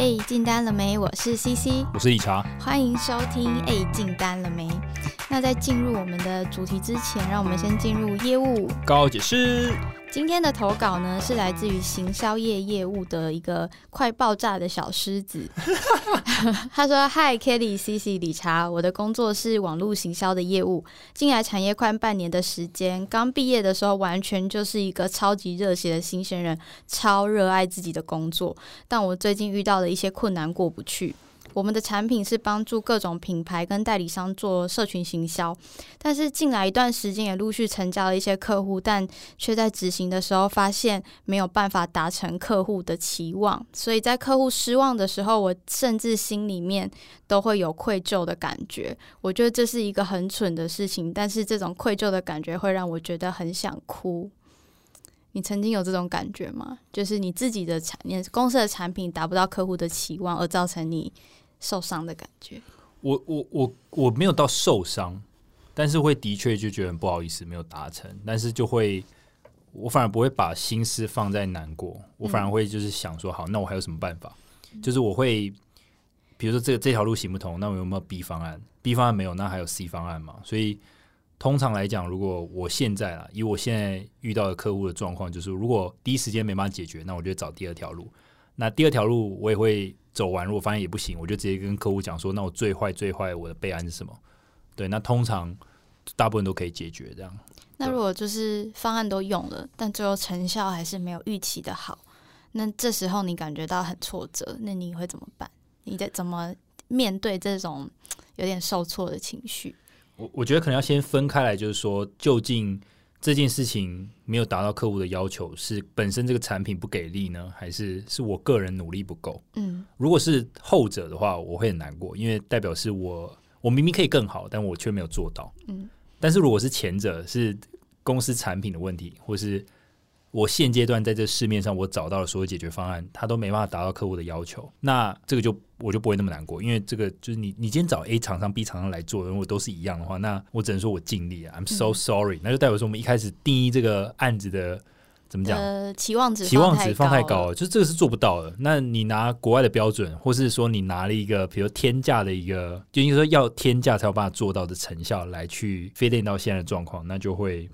哎，进单了没？我是 CC，我是理查，欢迎收听。哎，进单了没？那在进入我们的主题之前，让我们先进入业务高解释。今天的投稿呢，是来自于行销业业务的一个快爆炸的小狮子。他说：“Hi Kelly、CC、理查，我的工作是网络行销的业务，进来产业快半年的时间。刚毕业的时候，完全就是一个超级热血的新鲜人，超热爱自己的工作。但我最近遇到了一些困难，过不去。”我们的产品是帮助各种品牌跟代理商做社群行销，但是进来一段时间也陆续成交了一些客户，但却在执行的时候发现没有办法达成客户的期望，所以在客户失望的时候，我甚至心里面都会有愧疚的感觉。我觉得这是一个很蠢的事情，但是这种愧疚的感觉会让我觉得很想哭。你曾经有这种感觉吗？就是你自己的产你公司的产品达不到客户的期望，而造成你。受伤的感觉，我我我我没有到受伤，但是会的确就觉得很不好意思没有达成，但是就会我反而不会把心思放在难过，我反而会就是想说好，那我还有什么办法？就是我会比如说这个这条路行不通，那我有没有 B 方案？B 方案没有，那还有 C 方案嘛？所以通常来讲，如果我现在啊，以我现在遇到的客户的状况，就是如果第一时间没办法解决，那我就找第二条路。那第二条路我也会。走完，如果发现也不行，我就直接跟客户讲说：“那我最坏最坏，我的备案是什么？”对，那通常大部分都可以解决这样。那如果就是方案都用了，但最后成效还是没有预期的好，那这时候你感觉到很挫折，那你会怎么办？你在怎么面对这种有点受挫的情绪？我我觉得可能要先分开来，就是说究竟。这件事情没有达到客户的要求，是本身这个产品不给力呢，还是是我个人努力不够？嗯，如果是后者的话，我会很难过，因为代表是我我明明可以更好，但我却没有做到。嗯，但是如果是前者，是公司产品的问题，或是。我现阶段在这市面上，我找到了所有解决方案，他都没办法达到客户的要求，那这个就我就不会那么难过，因为这个就是你你今天找 A 厂商、B 厂商来做，如果都是一样的话，那我只能说我尽力啊，I'm so sorry，那就代表说我们一开始定义这个案子的怎么讲？呃，期望值期望值放太高了，就这个是做不到的。那你拿国外的标准，或是说你拿了一个比如天价的一个，就应该说要天价才有办法做到的成效来去飞练到现在的状况，那就会。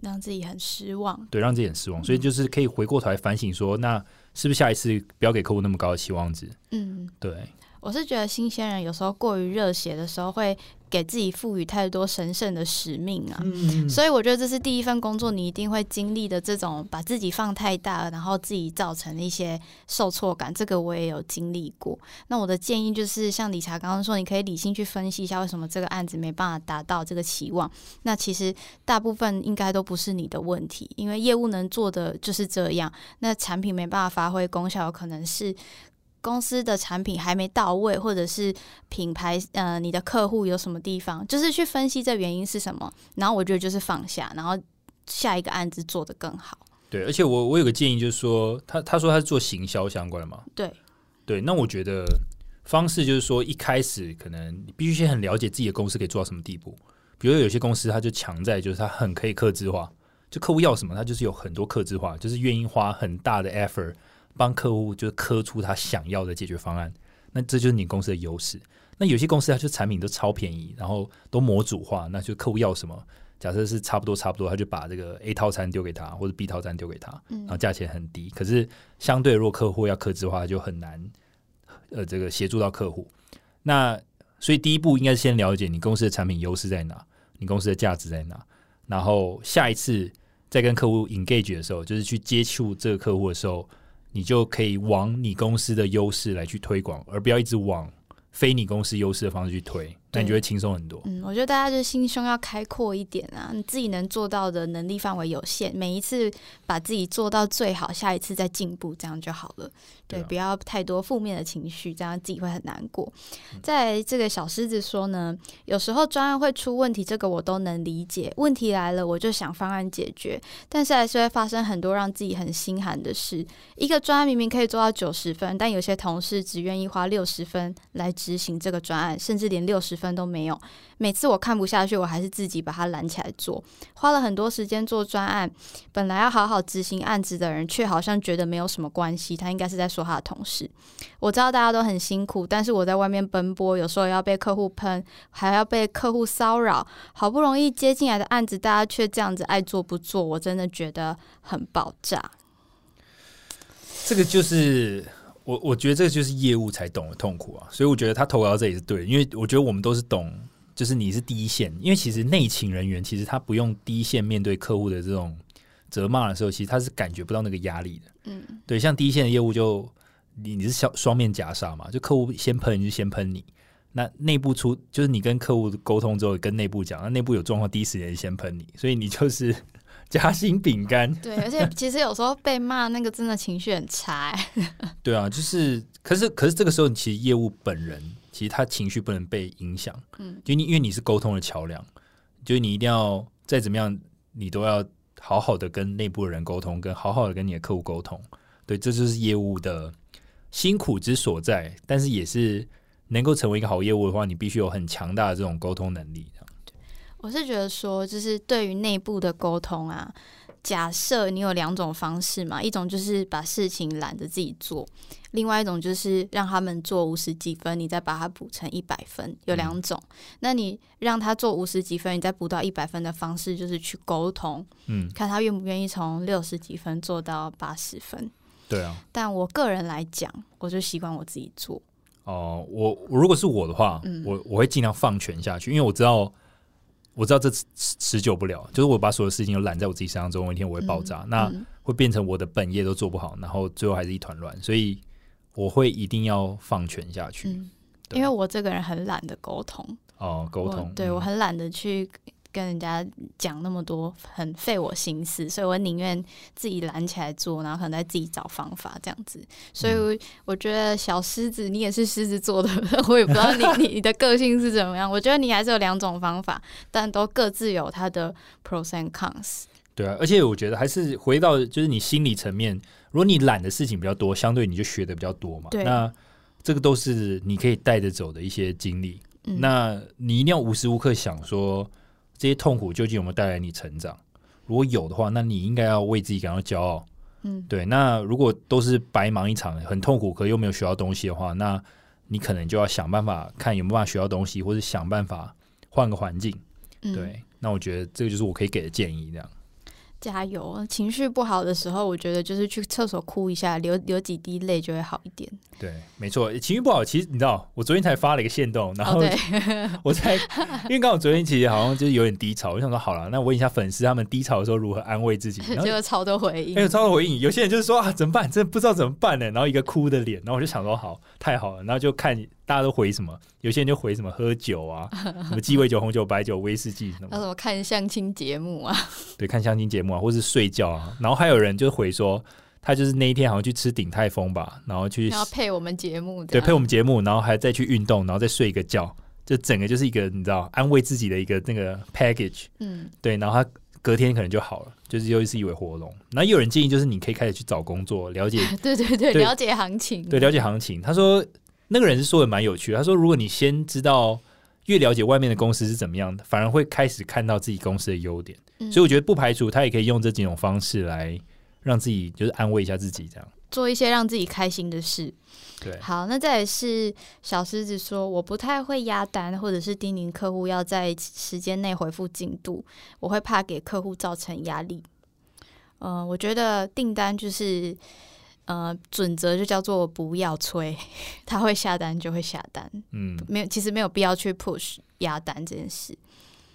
让自己很失望，对，让自己很失望，所以就是可以回过头来反省说，那是不是下一次不要给客户那么高的期望值？嗯，对。我是觉得新鲜人有时候过于热血的时候会。给自己赋予太多神圣的使命啊，所以我觉得这是第一份工作你一定会经历的这种把自己放太大，然后自己造成一些受挫感。这个我也有经历过。那我的建议就是，像理查刚刚说，你可以理性去分析一下为什么这个案子没办法达到这个期望。那其实大部分应该都不是你的问题，因为业务能做的就是这样。那产品没办法发挥功效，可能是。公司的产品还没到位，或者是品牌呃，你的客户有什么地方，就是去分析这原因是什么。然后我觉得就是放下，然后下一个案子做得更好。对，而且我我有个建议，就是说他他说他是做行销相关的嘛，对对。那我觉得方式就是说，一开始可能你必须先很了解自己的公司可以做到什么地步。比如有些公司，他就强在就是他很可以克制化，就客户要什么，他就是有很多克制化，就是愿意花很大的 effort。帮客户就是磕出他想要的解决方案，那这就是你公司的优势。那有些公司它就产品都超便宜，然后都模组化，那就客户要什么，假设是差不多差不多，他就把这个 A 套餐丢给他，或者 B 套餐丢给他，然后价钱很低。可是相对如果客户要克制化，就很难，呃，这个协助到客户。那所以第一步应该是先了解你公司的产品优势在哪，你公司的价值在哪，然后下一次再跟客户 engage 的时候，就是去接触这个客户的时候。你就可以往你公司的优势来去推广，而不要一直往非你公司优势的方式去推。那你就会轻松很多。嗯，我觉得大家就心胸要开阔一点啊，你自己能做到的能力范围有限，每一次把自己做到最好，下一次再进步，这样就好了。对，不要太多负面的情绪，这样自己会很难过。在这个小狮子说呢，有时候专案会出问题，这个我都能理解。问题来了，我就想方案解决，但是还是会发生很多让自己很心寒的事。一个专案明明可以做到九十分，但有些同事只愿意花六十分来执行这个专案，甚至连六十。分都没有。每次我看不下去，我还是自己把它拦起来做。花了很多时间做专案，本来要好好执行案子的人，却好像觉得没有什么关系。他应该是在说他的同事。我知道大家都很辛苦，但是我在外面奔波，有时候要被客户喷，还要被客户骚扰。好不容易接进来的案子，大家却这样子爱做不做，我真的觉得很爆炸。这个就是我，我觉得这个就是业务才懂的痛苦啊。所以我觉得他投稿到这里是对的，因为我觉得我们都是懂。就是你是第一线，因为其实内勤人员其实他不用第一线面对客户的这种责骂的时候，其实他是感觉不到那个压力的。嗯，对，像第一线的业务就你你是双双面夹杀嘛，就客户先喷就先喷你，那内部出就是你跟客户沟通之后跟内部讲，那内部有状况第一时间先喷你，所以你就是夹心饼干。对，而且其实有时候被骂那个真的情绪很差。对啊，就是可是可是这个时候其实业务本人。其实他情绪不能被影响，嗯，就你因为你是沟通的桥梁，就是你一定要再怎么样，你都要好好的跟内部的人沟通，跟好好的跟你的客户沟通，对，这就是业务的辛苦之所在。但是也是能够成为一个好业务的话，你必须有很强大的这种沟通能力。我是觉得说，就是对于内部的沟通啊。假设你有两种方式嘛，一种就是把事情懒得自己做，另外一种就是让他们做五十几分，你再把它补成一百分，有两种。那你让他做五十几分，你再补到一百分的方式，就是去沟通，嗯，看他愿不愿意从六十几分做到八十分。对啊。但我个人来讲，我就习惯我自己做。哦，我如果是我的话，我我会尽量放权下去，因为我知道。我知道这持持久不了，就是我把所有事情都揽在我自己身上，总有一天我会爆炸，那会变成我的本业都做不好，然后最后还是一团乱。所以我会一定要放权下去，因为我这个人很懒得沟通。哦，沟通，对我很懒得去。跟人家讲那么多很费我心思，所以我宁愿自己揽起来做，然后可能再自己找方法这样子。所以我觉得小狮子，你也是狮子座的，我也不知道你 你的个性是怎么样。我觉得你还是有两种方法，但都各自有它的 pros and cons。对啊，而且我觉得还是回到就是你心理层面，如果你懒的事情比较多，相对你就学的比较多嘛。那这个都是你可以带着走的一些经历。那你一定要无时无刻想说。这些痛苦究竟有没有带来你成长？如果有的话，那你应该要为自己感到骄傲。嗯，对。那如果都是白忙一场，很痛苦，可又没有学到东西的话，那你可能就要想办法看有没有办法学到东西，或者想办法换个环境。对，那我觉得这个就是我可以给的建议，这样。加油！情绪不好的时候，我觉得就是去厕所哭一下，流流几滴泪就会好一点。对，没错，情绪不好，其实你知道，我昨天才发了一个线动，然后 我才因为刚好昨天其实好像就是有点低潮，我想说好了，那我问一下粉丝他们低潮的时候如何安慰自己，就有超多回应，有超多回应。有些人就是说啊，怎么办？真的不知道怎么办呢？然后一个哭的脸，然后我就想说好，太好了，然后就看大家都回什么，有些人就回什么喝酒啊，什么鸡尾酒、红酒、白酒、威士忌什么，那什么看相亲节目啊，对，看相亲节目啊，或是睡觉啊，然后还有人就回说。他就是那一天好像去吃鼎泰丰吧，然后去要配我们节目，对，配我们节目，然后还再去运动，然后再睡一个觉，就整个就是一个你知道安慰自己的一个那个 package，嗯，对，然后他隔天可能就好了，就是又是一尾活龙。那有人建议就是你可以开始去找工作，了解，对对对，了解行情，对，了解行情。他说那个人是说的蛮有趣的，他说如果你先知道越了解外面的公司是怎么样的，反而会开始看到自己公司的优点。所以我觉得不排除他也可以用这几种方式来。让自己就是安慰一下自己，这样做一些让自己开心的事。对，好，那再是小狮子说，我不太会压单，或者是叮咛客户要在时间内回复进度，我会怕给客户造成压力。嗯，我觉得订单就是呃准则就叫做不要催，他会下单就会下单。嗯，没有，其实没有必要去 push 压单这件事。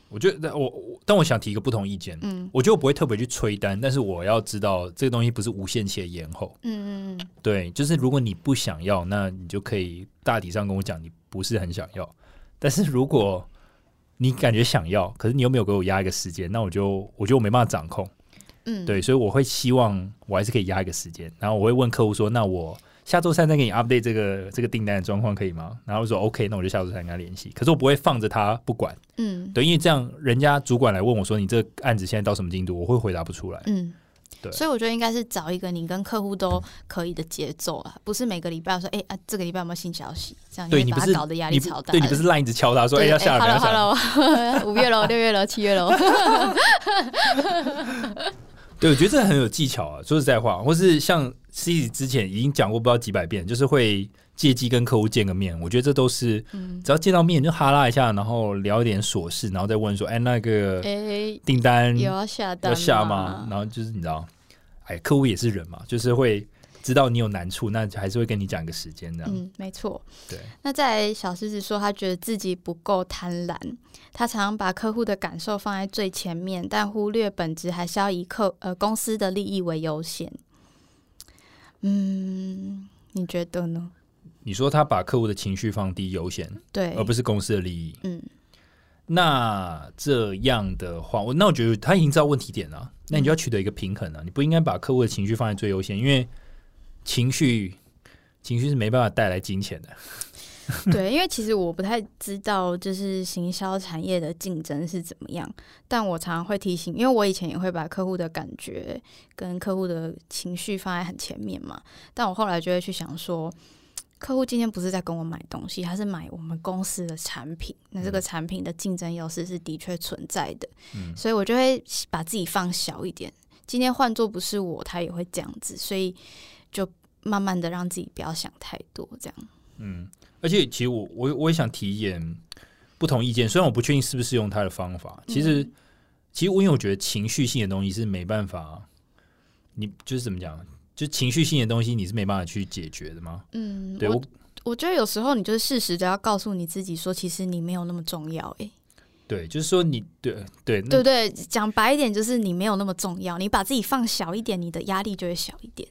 我觉得我，但我想提一个不同意见。嗯，我觉得我不会特别去催单，但是我要知道这个东西不是无限期的延后。嗯嗯嗯，对，就是如果你不想要，那你就可以大体上跟我讲你不是很想要。但是如果你感觉想要，可是你又没有给我压一个时间，那我就我觉得我没办法掌控。嗯，对，所以我会希望我还是可以压一个时间，然后我会问客户说，那我。下周三再给你 update 这个这个订单的状况可以吗？然后说 OK，那我就下周三跟他联系。可是我不会放着他不管，嗯，对，因为这样人家主管来问我说你这个案子现在到什么进度，我会回答不出来，嗯，对所以我觉得应该是找一个你跟客户都可以的节奏啊，不是每个礼拜说，哎、啊，这个礼拜有没有新消息？这样会把他对你不是搞得压力超大。对你不是烂一直敲他说，哎、对要下来，要下来。，Hello，Hello，五月喽，六月喽，七月喽。对，我觉得这很有技巧啊。说实在话，或是像 C 之前已经讲过不知道几百遍，就是会借机跟客户见个面。我觉得这都是嗯，只要见到面就哈拉一下，然后聊一点琐事，然后再问说，哎、那个哎、订单有要下单要下吗？然后就是你知道，哎，客户也是人嘛，就是会知道你有难处，那还是会跟你讲一个时间这样。嗯，没错。对，那在小狮子说，他觉得自己不够贪婪，他常常把客户的感受放在最前面，但忽略本质还是要以客呃公司的利益为优先。嗯，你觉得呢？你说他把客户的情绪放低优先，对，而不是公司的利益。嗯那这样的话，我那我觉得他已经知道问题点了，那你就要取得一个平衡啊，你不应该把客户的情绪放在最优先，因为情绪情绪是没办法带来金钱的。对，因为其实我不太知道，就是行销产业的竞争是怎么样，但我常常会提醒，因为我以前也会把客户的感觉跟客户的情绪放在很前面嘛，但我后来就会去想说，客户今天不是在跟我买东西，他是买我们公司的产品，那这个产品的竞争优势是的确存在的，嗯所以我就会把自己放小一点。今天换做不是我，他也会这样子，所以就慢慢的让自己不要想太多，这样。嗯，而且其实我我我也想提一点不同意见，虽然我不确定是不是用他的方法，其实、嗯其实我因为我觉得情绪性的东西是没办法，你就是怎么讲，就情绪性的东西你是没办法去解决的吗？嗯，对我我觉得有时候你就是适时的要告诉你自己说，其实你没有那么重要、欸，对，就是说你对对对对？讲白一点，就是你没有那么重要，你把自己放小一点，你的压力就会小一点。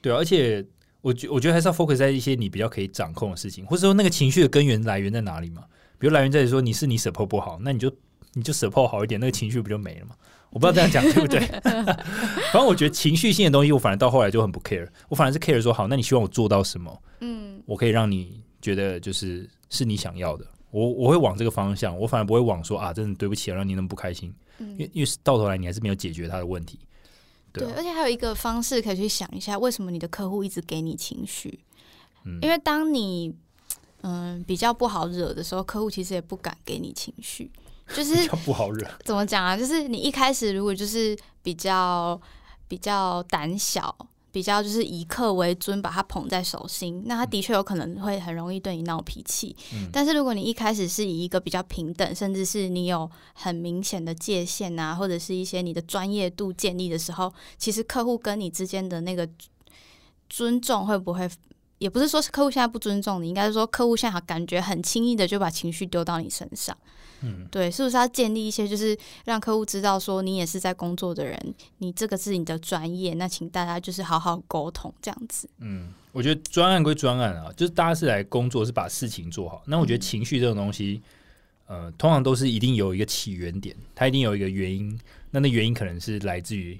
对啊，而且我觉我觉得还是要 focus 在一些你比较可以掌控的事情，或者说那个情绪的根源来源在哪里嘛？比如来源在于说你是你 support 不好，那你就你就 support 好一点，那个情绪不就没了嘛？我不知道这样讲对不对？反正我觉得情绪性的东西，我反而到后来就很不 care，我反而是 care 说好，那你希望我做到什么？嗯，我可以让你觉得就是是你想要的，我我会往这个方向，我反而不会往说啊，真的对不起啊，让你那么不开心，因为因为到头来你还是没有解决他的问题。对而且还有一个方式可以去想一下，为什么你的客户一直给你情绪？嗯因为当你嗯比较不好惹的时候，客户其实也不敢给你情绪。就是 比较不好惹，怎么讲啊？就是你一开始如果就是比较比较胆小，比较就是以客为尊，把他捧在手心，那他的确有可能会很容易对你闹脾气。嗯但是如果你一开始是以一个比较平等，甚至是你有很明显的界限啊，或者是一些你的专业度建立的时候，其实客户跟你之间的那个尊重会不会？也不是说是客户现在不尊重你，应该是说客户现在感觉很轻易的就把情绪丢到你身上。嗯，对，是不是要建立一些，就是让客户知道说你也是在工作的人，你这个是你的专业，那请大家就是好好沟通这样子。嗯，我觉得专案归专案啊，就是大家是来工作，是把事情做好。那我觉得情绪这种东西，呃，通常都是一定有一个起源点，它一定有一个原因。那那原因可能是来自于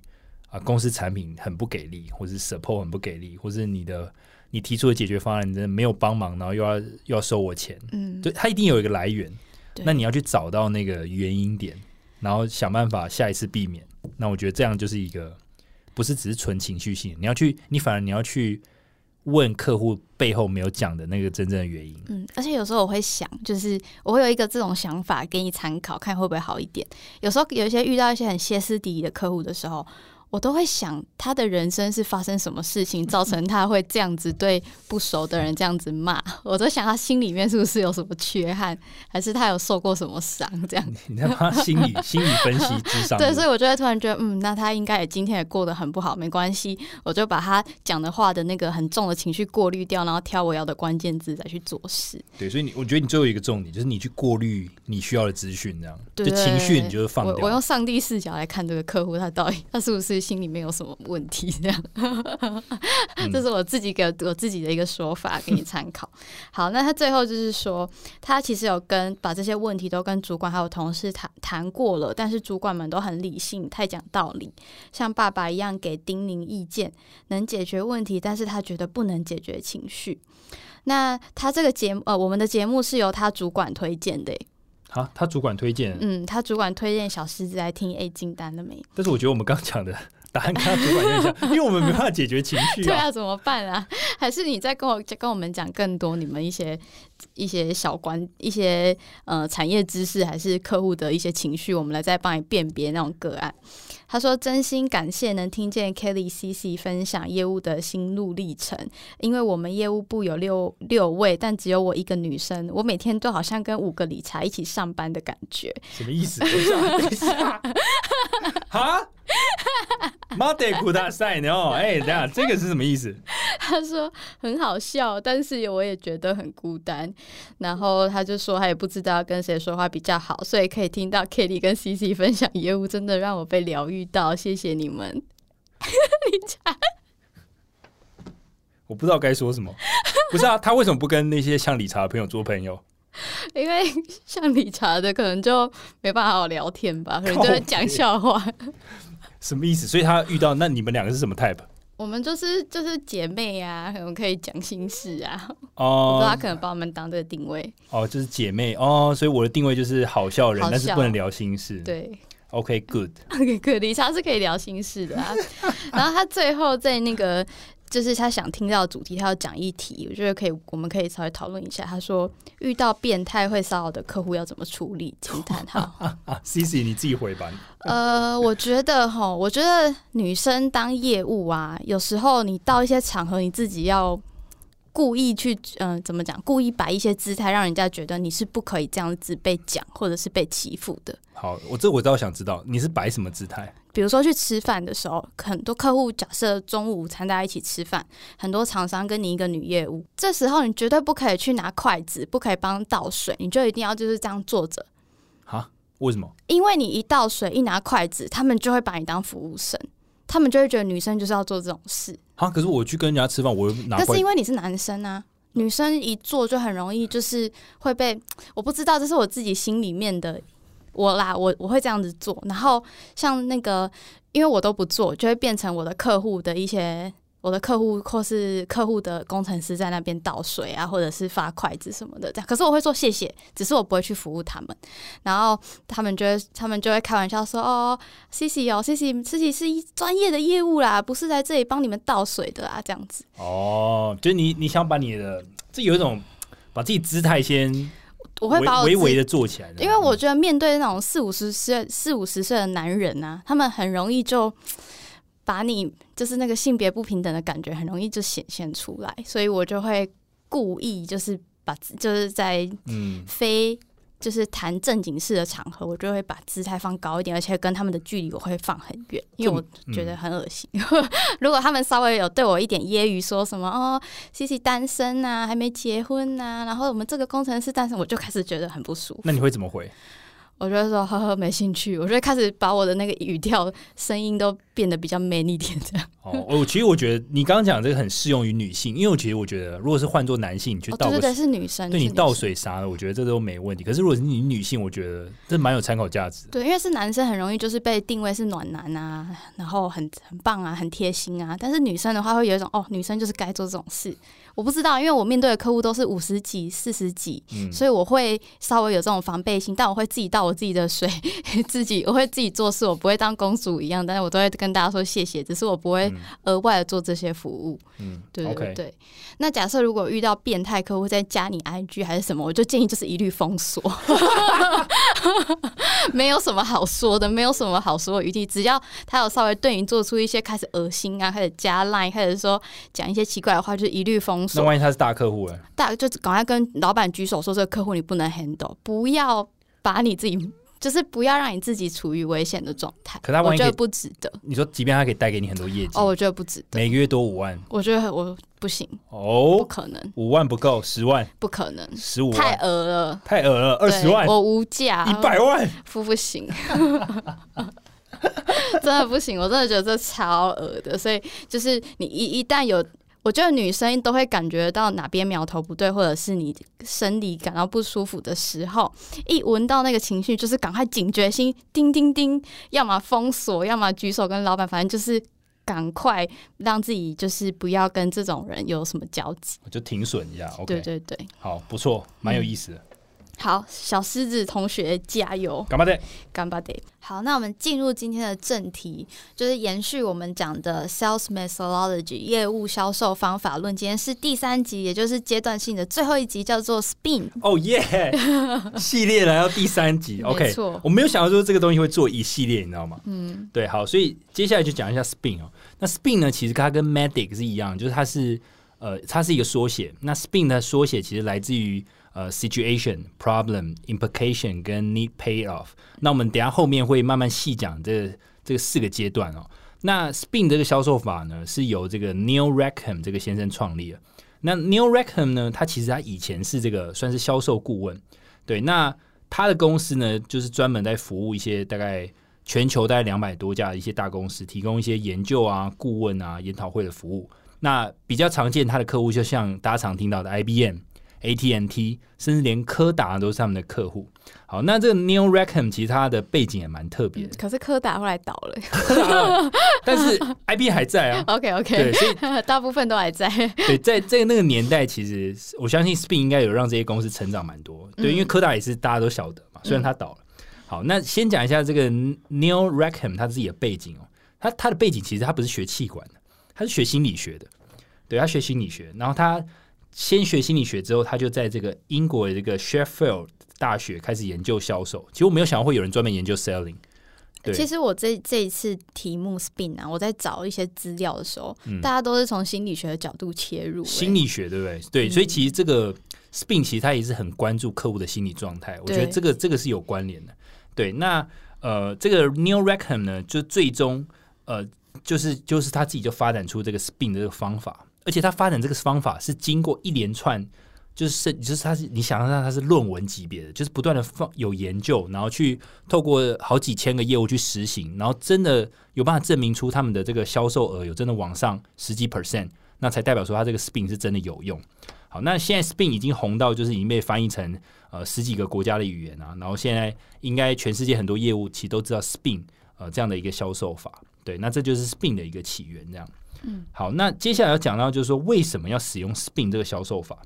啊、公司产品很不给力，或是 support 很不给力，或是你的你提出的解决方案真的没有帮忙，然后又要又要收我钱，嗯，对，它一定有一个来源。对那你要去找到那个原因点，然后想办法下一次避免。那我觉得这样就是一个不是只是纯情绪性，你要去，你反而你要去问客户背后没有讲的那个真正的原因。嗯，而且有时候我会想，就是我会有一个这种想法给你参考，看会不会好一点。有时候有一些遇到一些很歇斯底里的客户的时候，我都会想他的人生是发生什么事情，造成他会这样子对不熟的人这样子骂。我都想他心里面是不是有什么缺憾，还是他有受过什么伤这样。你在帮他心理 心理分析智商，对，所以我就会突然觉得，嗯，那他应该也今天也过得很不好，没关系，我就把他讲的话的那个很重的情绪过滤掉，然后挑我要的关键字再去做事。对，所以你我觉得你最后一个重点就是你去过滤你需要的资讯，这样对就情绪你就是放掉。我我用上帝视角来看这个客户，他到底他是不是心里面有什么问题？这样，嗯 这是我自己给我自己的一个说法，给你参考。好，那他最后就是说，他其实有跟把这些问题都跟主管还有同事谈谈过了，但是主管们都很理性，太讲道理，像爸爸一样给叮咛意见，能解决问题，但是他觉得不能解决情绪。那他这个节目，呃，我们的节目是由他主管推荐的耶，好，他主管推荐，嗯，他主管推荐小狮子来听 A 进单的没？但是我觉得我们刚讲的答案跟他主管有点像，因为我们没办法解决情绪啊。对啊，怎么办啊？还是你再跟我跟我们讲更多你们一些一些小关一些呃产业知识，还是客户的一些情绪，我们来再帮你辨别那种个案。他说：“真心感谢能听见 Kelly CC 分享业务的心路历程，因为我们业务部有六六位，但只有我一个女生，我每天都好像跟五个理财一起上班的感觉。什么意思？等一下，等一下，哈？马德库大赛呢？哦，哎，等一下，这个是什么意思？他说很好笑，但是我也觉得很孤单。然后他就说他也不知道跟谁说话比较好，所以可以听到 Kitty 跟 CC 分享业务，真的让我被疗愈到。谢谢你们，理查。我不知道该说什么。不是啊，他为什么不跟那些像理查的朋友做朋友？因为像理查的可能就没办法好好聊天吧，可能就会讲笑话。什么意思？所以他遇到那你们两个是什么 type？我们就是就是姐妹啊，我们可以讲心事啊。我哦我知道他可能把我们当这个定位。哦，就是姐妹哦，所以我的定位就是好笑人，笑但是不能聊心事。对，，OK，good，OK，good，李莎是可以聊心事的啊。然后他最后在那个就是他想听到的主题，他要讲一题，我觉得可以，我们可以稍微讨论一下。他说遇到变态会骚扰的客户要怎么处理？惊叹号。啊，C C 你自己回吧。呃，我觉得哈，我觉得女生当业务啊，有时候你到一些场合，你自己要故意去，嗯、怎么讲？故意摆一些姿态，让人家觉得你是不可以这样子被讲，或者是被欺负的。好，我这我倒想知道你是摆什么姿态？比如说去吃饭的时候，很多客户假设中午午餐大家一起吃饭，很多厂商跟你一个女业务，这时候你绝对不可以去拿筷子，不可以帮倒水，你就一定要就是这样坐着，哈？为什么？因为你一倒水一拿筷子，他们就会把你当服务生，他们就会觉得女生就是要做这种事。啊？可是我去跟人家吃饭，我又拿筷但是因为你是男生啊，女生一做就很容易就是会被，我不知道，这是我自己心里面的我啦，我我会这样子做。然后像那个，因为我都不做，就会变成我的客户的一些。我的客户或是客户的工程师在那边倒水啊，或者是发筷子什么的，这样。可是我会说谢谢，只是我不会去服务他们。然后他们就会，他们就会开玩笑说：“哦，C C 哦，C C C C 是一专业的业务啦，不是在这里帮你们倒水的啊，这样子。”哦，就是你你想把你的这有一种把自己姿态先我会把我微微的做起来，因为我觉得面对那种四五十岁、四五十岁的男人啊，他们很容易就把你就是那个性别不平等的感觉，很容易就显现出来，所以我就会故意就是把就是在嗯非就是谈正经事的场合，我就会把姿态放高一点，而且跟他们的距离我会放很远，因为我觉得很恶心。如果他们稍微有对我一点揶揄，说什么哦，C C 单身啊，还没结婚呐、然后我们这个工程师单身，我就开始觉得很不舒服。那你会怎么回？我就会说呵呵没兴趣，我就会开始把我的那个语调、声音都变得比较 man 一点，这样。哦，我其实我觉得你刚刚讲这个很适用于女性，因为我其实我觉得，如果是换做男性，你去哦，倒个对对对，是女生，对你倒。水啥的，我觉得这都没问题。可是如果是你女性，我觉得这蛮有参考价值的。对，因为是男生很容易就是被定位是暖男啊，然后很很棒啊，很贴心啊。但是女生的话会有一种哦，女生就是该做这种事。我不知道，因为我面对的客户都是五十几、四十几，嗯，所以我会稍微有这种防备心，但我会自己倒我自己的水，自己我会自己做事，我不会当公主一样，但是我都会跟大家说谢谢，只是我不会嗯额外的做这些服务。嗯，对对对。那假设如果遇到变态客户在加你 IG 还是什么，我就建议就是一律封锁，没有什么好说的，没有什么好说的余地。只要他有稍微对你做出一些开始恶心啊，开始加 line，开始说讲一些奇怪的话，就一律封那锁。万一他是大客户哎，大就赶快跟老板举手说，这个客户你不能 handle，不要把你自己。就是不要让你自己处于危险的状态，可他万一可我觉得不值得。你说即便他可以带给你很多业绩，哦，我觉得不值得，每个月多五万，我觉得我不行，哦？不哦，可能，五万不够，十万、不可能。十五太额，了，太额了，二十万、我无价，一百万，付不行，真的不行，我真的觉得这超额的。所以就是你一一旦有，我觉得女生都会感觉到哪边苗头不对，或者是你生理感到不舒服的时候，一闻到那个情绪，就是赶快警觉心，叮叮叮，要么封锁，要么举手跟老板，反正就是。赶快让自己就是不要跟这种人有什么交集。我就停损一下。OK，对对对，好，不错，蛮有意思的。好，小狮子同学加油，干巴得？干巴得。好，那我们进入今天的正题，就是延续我们讲的 sales methodology 业务销售方法论。今天是第三集，也就是阶段性的最后一集，叫做 spin。哦耶！系列来到第三集，OK，没错我没有想到说这个东西会做一系列，你知道吗？嗯，对，好，所以接下来就讲一下 SPIN 哦。那 SPIN 呢，其实它跟 MEDIC 是一样，就是它是呃，它是一个缩写。那 SPIN 的缩写其实来自于呃 situation、problem、implication 跟 need payoff。那我们等下后面会慢慢细讲这这四个阶段哦。那 SPIN 这个销售法呢，是由这个 Neil Rackham 这个先生创立的。那 Neil Rackham 呢，他其实他以前是这个算是销售顾问，对，那他的公司呢，就是专门在服务一些大概全球大概两百多家一些大公司，提供一些研究啊、顾问啊、研讨会的服务。那比较常见他的客户，就像大家常听到的 IBM、AT&T，甚至连柯达都是他们的客户。好，那这个 Neil Rackham 其实他的背景也蛮特别的，可是柯达后来倒了。但是 IBM 还在啊。OK，OK，所以 大部分都还在。对，在在那个年代，其实我相信 Spin 应该有让这些公司成长蛮多。对，因为柯达也是大家都晓得嘛，虽然它倒了。好，那先讲一下这个 Neil Rackham 他自己的背景哦。他他的背景其实他不是学气管的，他是学心理学的。对他学心理学，然后他先学心理学之后，他就在这个英国的这个 Sheffield 大学开始研究销售。其实我没有想到会有人专门研究 selling。对，其实我这这一次题目 spin 啊，我在找一些资料的时候，嗯大家都是从心理学的角度切入、欸心理学对不对？对，所以其实这个 Spin 其实他也是很关注客户的心理状态，我觉得这个这个是有关联的。对，那呃，这个 Neil Rackham 呢，就最终呃，就是就是他自己就发展出这个 Spin 的这个方法，而且他发展这个方法是经过一连串。就是就是他是你想象他是论文级别的，就是不断的放有研究，然后去透过好几千个业务去实行，然后真的有办法证明出他们的这个销售额有真的往上十几 percent，那才代表说它这个 Spin 是真的有用。好，那现在 Spin 已经红到就是已经被翻译成呃十几个国家的语言啊，然后现在应该全世界很多业务其实都知道 Spin 呃这样的一个销售法。对，那这就是 Spin 的一个起源。这样，嗯，好，那接下来要讲到就是说为什么要使用 Spin 这个销售法。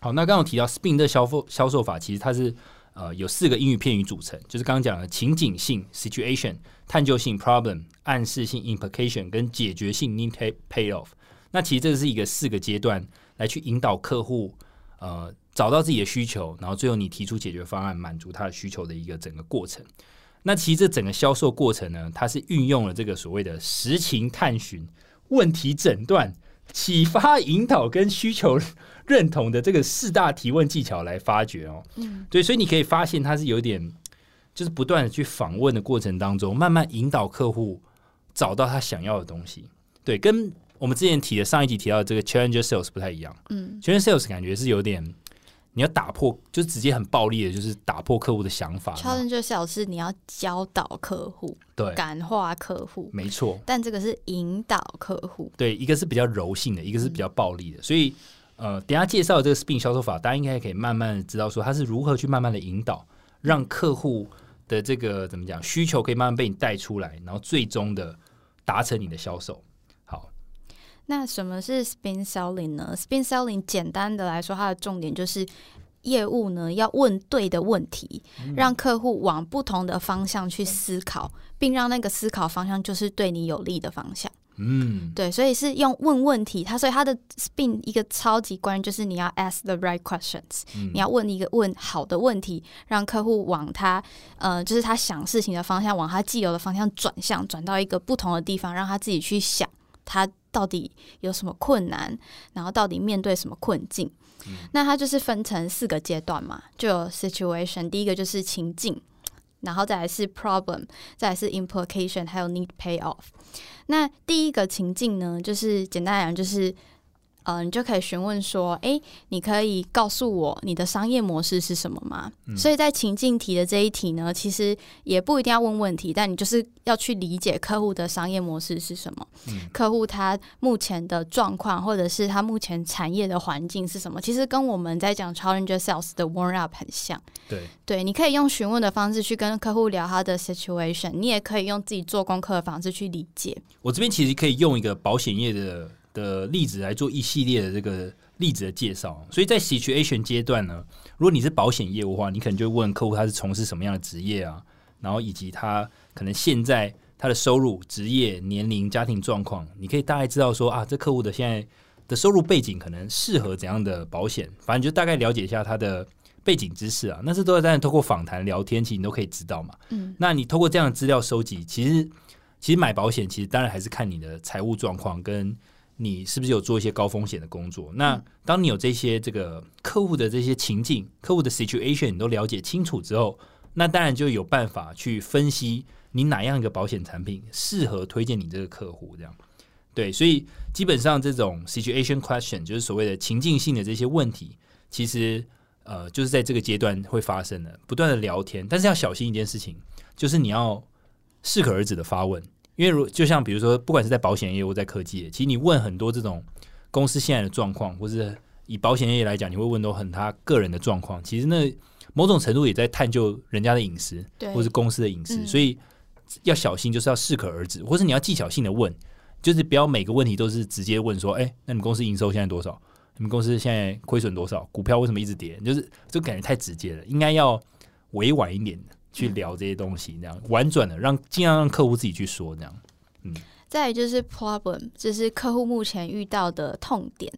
好，那刚刚提到 Spin 这销售销售法，其实它是呃有四个英语片语组成，就是刚刚讲的情景性 （situation）、探究性 （problem）、暗示性 （implication） 跟解决性 （need pay payoff）。那其实这是一个四个阶段来去引导客户呃找到自己的需求，然后最后你提出解决方案，满足他的需求的一个整个过程。那其实这整个销售过程呢，它是运用了这个所谓的实情探寻、问题诊断、启发引导跟需求认同的这个四大提问技巧来发掘哦。嗯，对，所以你可以发现它是有点，就是不断的去访问的过程当中，慢慢引导客户找到他想要的东西。对，跟我们之前提的上一集提到的这个 Challenger Sales 不太一样。嗯，Challenger Sales 感觉是有点你要打破，就直接很暴力的，就是打破客户的想法。，challenge 小事你要教导客户、对，感化客户，没错。但这个是引导客户。对，一个是比较柔性的，一个是比较暴力的，所以呃，等下介绍这个 Spin 销售法，大家应该可以慢慢的知道说它是如何去慢慢的引导，让客户的这个怎么讲需求可以慢慢被你带出来，然后最终的达成你的销售。好，那什么是 spin selling 呢？spin selling 简单的来说，它的重点就是业务呢要问对的问题，让客户往不同的方向去思考，并让那个思考方向就是对你有利的方向。嗯，对，所以是用问问题，它所以它的 spin 一个超级关键就是你要 ask the right questions，、嗯你要问一个问好的问题，让客户往他呃就是他想事情的方向，往他既有的方向转向，转到一个不同的地方，让他自己去想他到底有什么困难，然后到底面对什么困境。那它就是分成四个阶段嘛，就有 situation，第一个就是情境，然后再来是 problem，再来是 implication，还有 need payoff。那第一个情境呢，就是简单来讲，就是呃，你就可以询问说，诶，你可以告诉我你的商业模式是什么吗？所以在情境题的这一题呢，其实也不一定要问问题，但你就是要去理解客户的商业模式是什么，客户他目前的状况，或者是他目前产业的环境是什么，其实跟我们在讲 Challenger Sales 的 Warm Up 很像。对，对，你可以用询问的方式去跟客户聊他的 situation，你也可以用自己做功课的方式去理解。我这边其实可以用一个保险业的的例子来做一系列的这个例子的介绍。所以在 situation 阶段呢，如果你是保险业务的话，你可能就问客户他是从事什么样的职业啊，然后以及他可能现在他的收入、职业、年龄、家庭状况，你可以大概知道说啊，这客户的现在的收入背景可能适合怎样的保险，反正就大概了解一下他的背景知识啊。那是都在当然透过访谈聊天，其实你都可以知道嘛。嗯，那你透过这样的资料收集，其实其实买保险，其实当然还是看你的财务状况，跟你是不是有做一些高风险的工作。那当你有这些这个客户的这些情境、客户的 situation 你都了解清楚之后，那当然就有办法去分析你哪样一个保险产品适合推荐你这个客户。这样对，所以基本上这种 situation question 就是所谓的情境性的这些问题，其实呃就是在这个阶段会发生的，不断的聊天，但是要小心一件事情，就是你要适可而止的发问，因为如就像比如说，不管是在保险业或在科技业，其实你问很多这种公司现在的状况，或是以保险业来讲，你会问到很他个人的状况，其实那某种程度也在探究人家的隐私，对，或是公司的隐私，嗯所以要小心，就是要适可而止，或是你要技巧性的问，就是不要每个问题都是直接问说，哎、那你们公司营收现在多少？你们公司现在亏损多少？股票为什么一直跌？就是就感觉太直接了，应该要委婉一点的去聊这些东西，这样婉转的让尽量让客户自己去说，这样。嗯。再来就是 problem，就是客户目前遇到的痛点，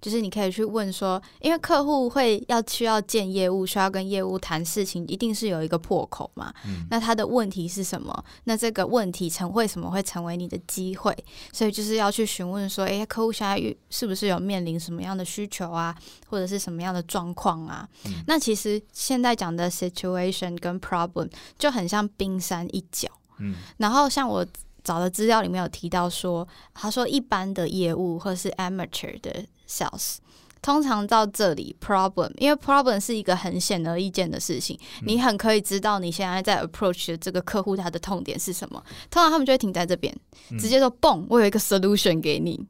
就是你可以去问说，因为客户会要需要见业务，需要跟业务谈事情，一定是有一个破口嘛。嗯那他的问题是什么？那这个问题成为什么会成为你的机会？所以就是要去询问说，诶，客户现在遇是不是有面临什么样的需求啊，或者是什么样的状况啊？嗯那其实现在讲的 situation 跟 problem 就很像冰山一角。嗯然后像我找的资料里面有提到说，他说一般的业务或是 amateur 的 sales。通常到这里，problem，因为 problem 是一个很显而易见的事情，你很可以知道你现在在 approach 的这个客户他的痛点是什么。通常他们就会停在这边，嗯直接说“蹦”，我有一个 solution 给你。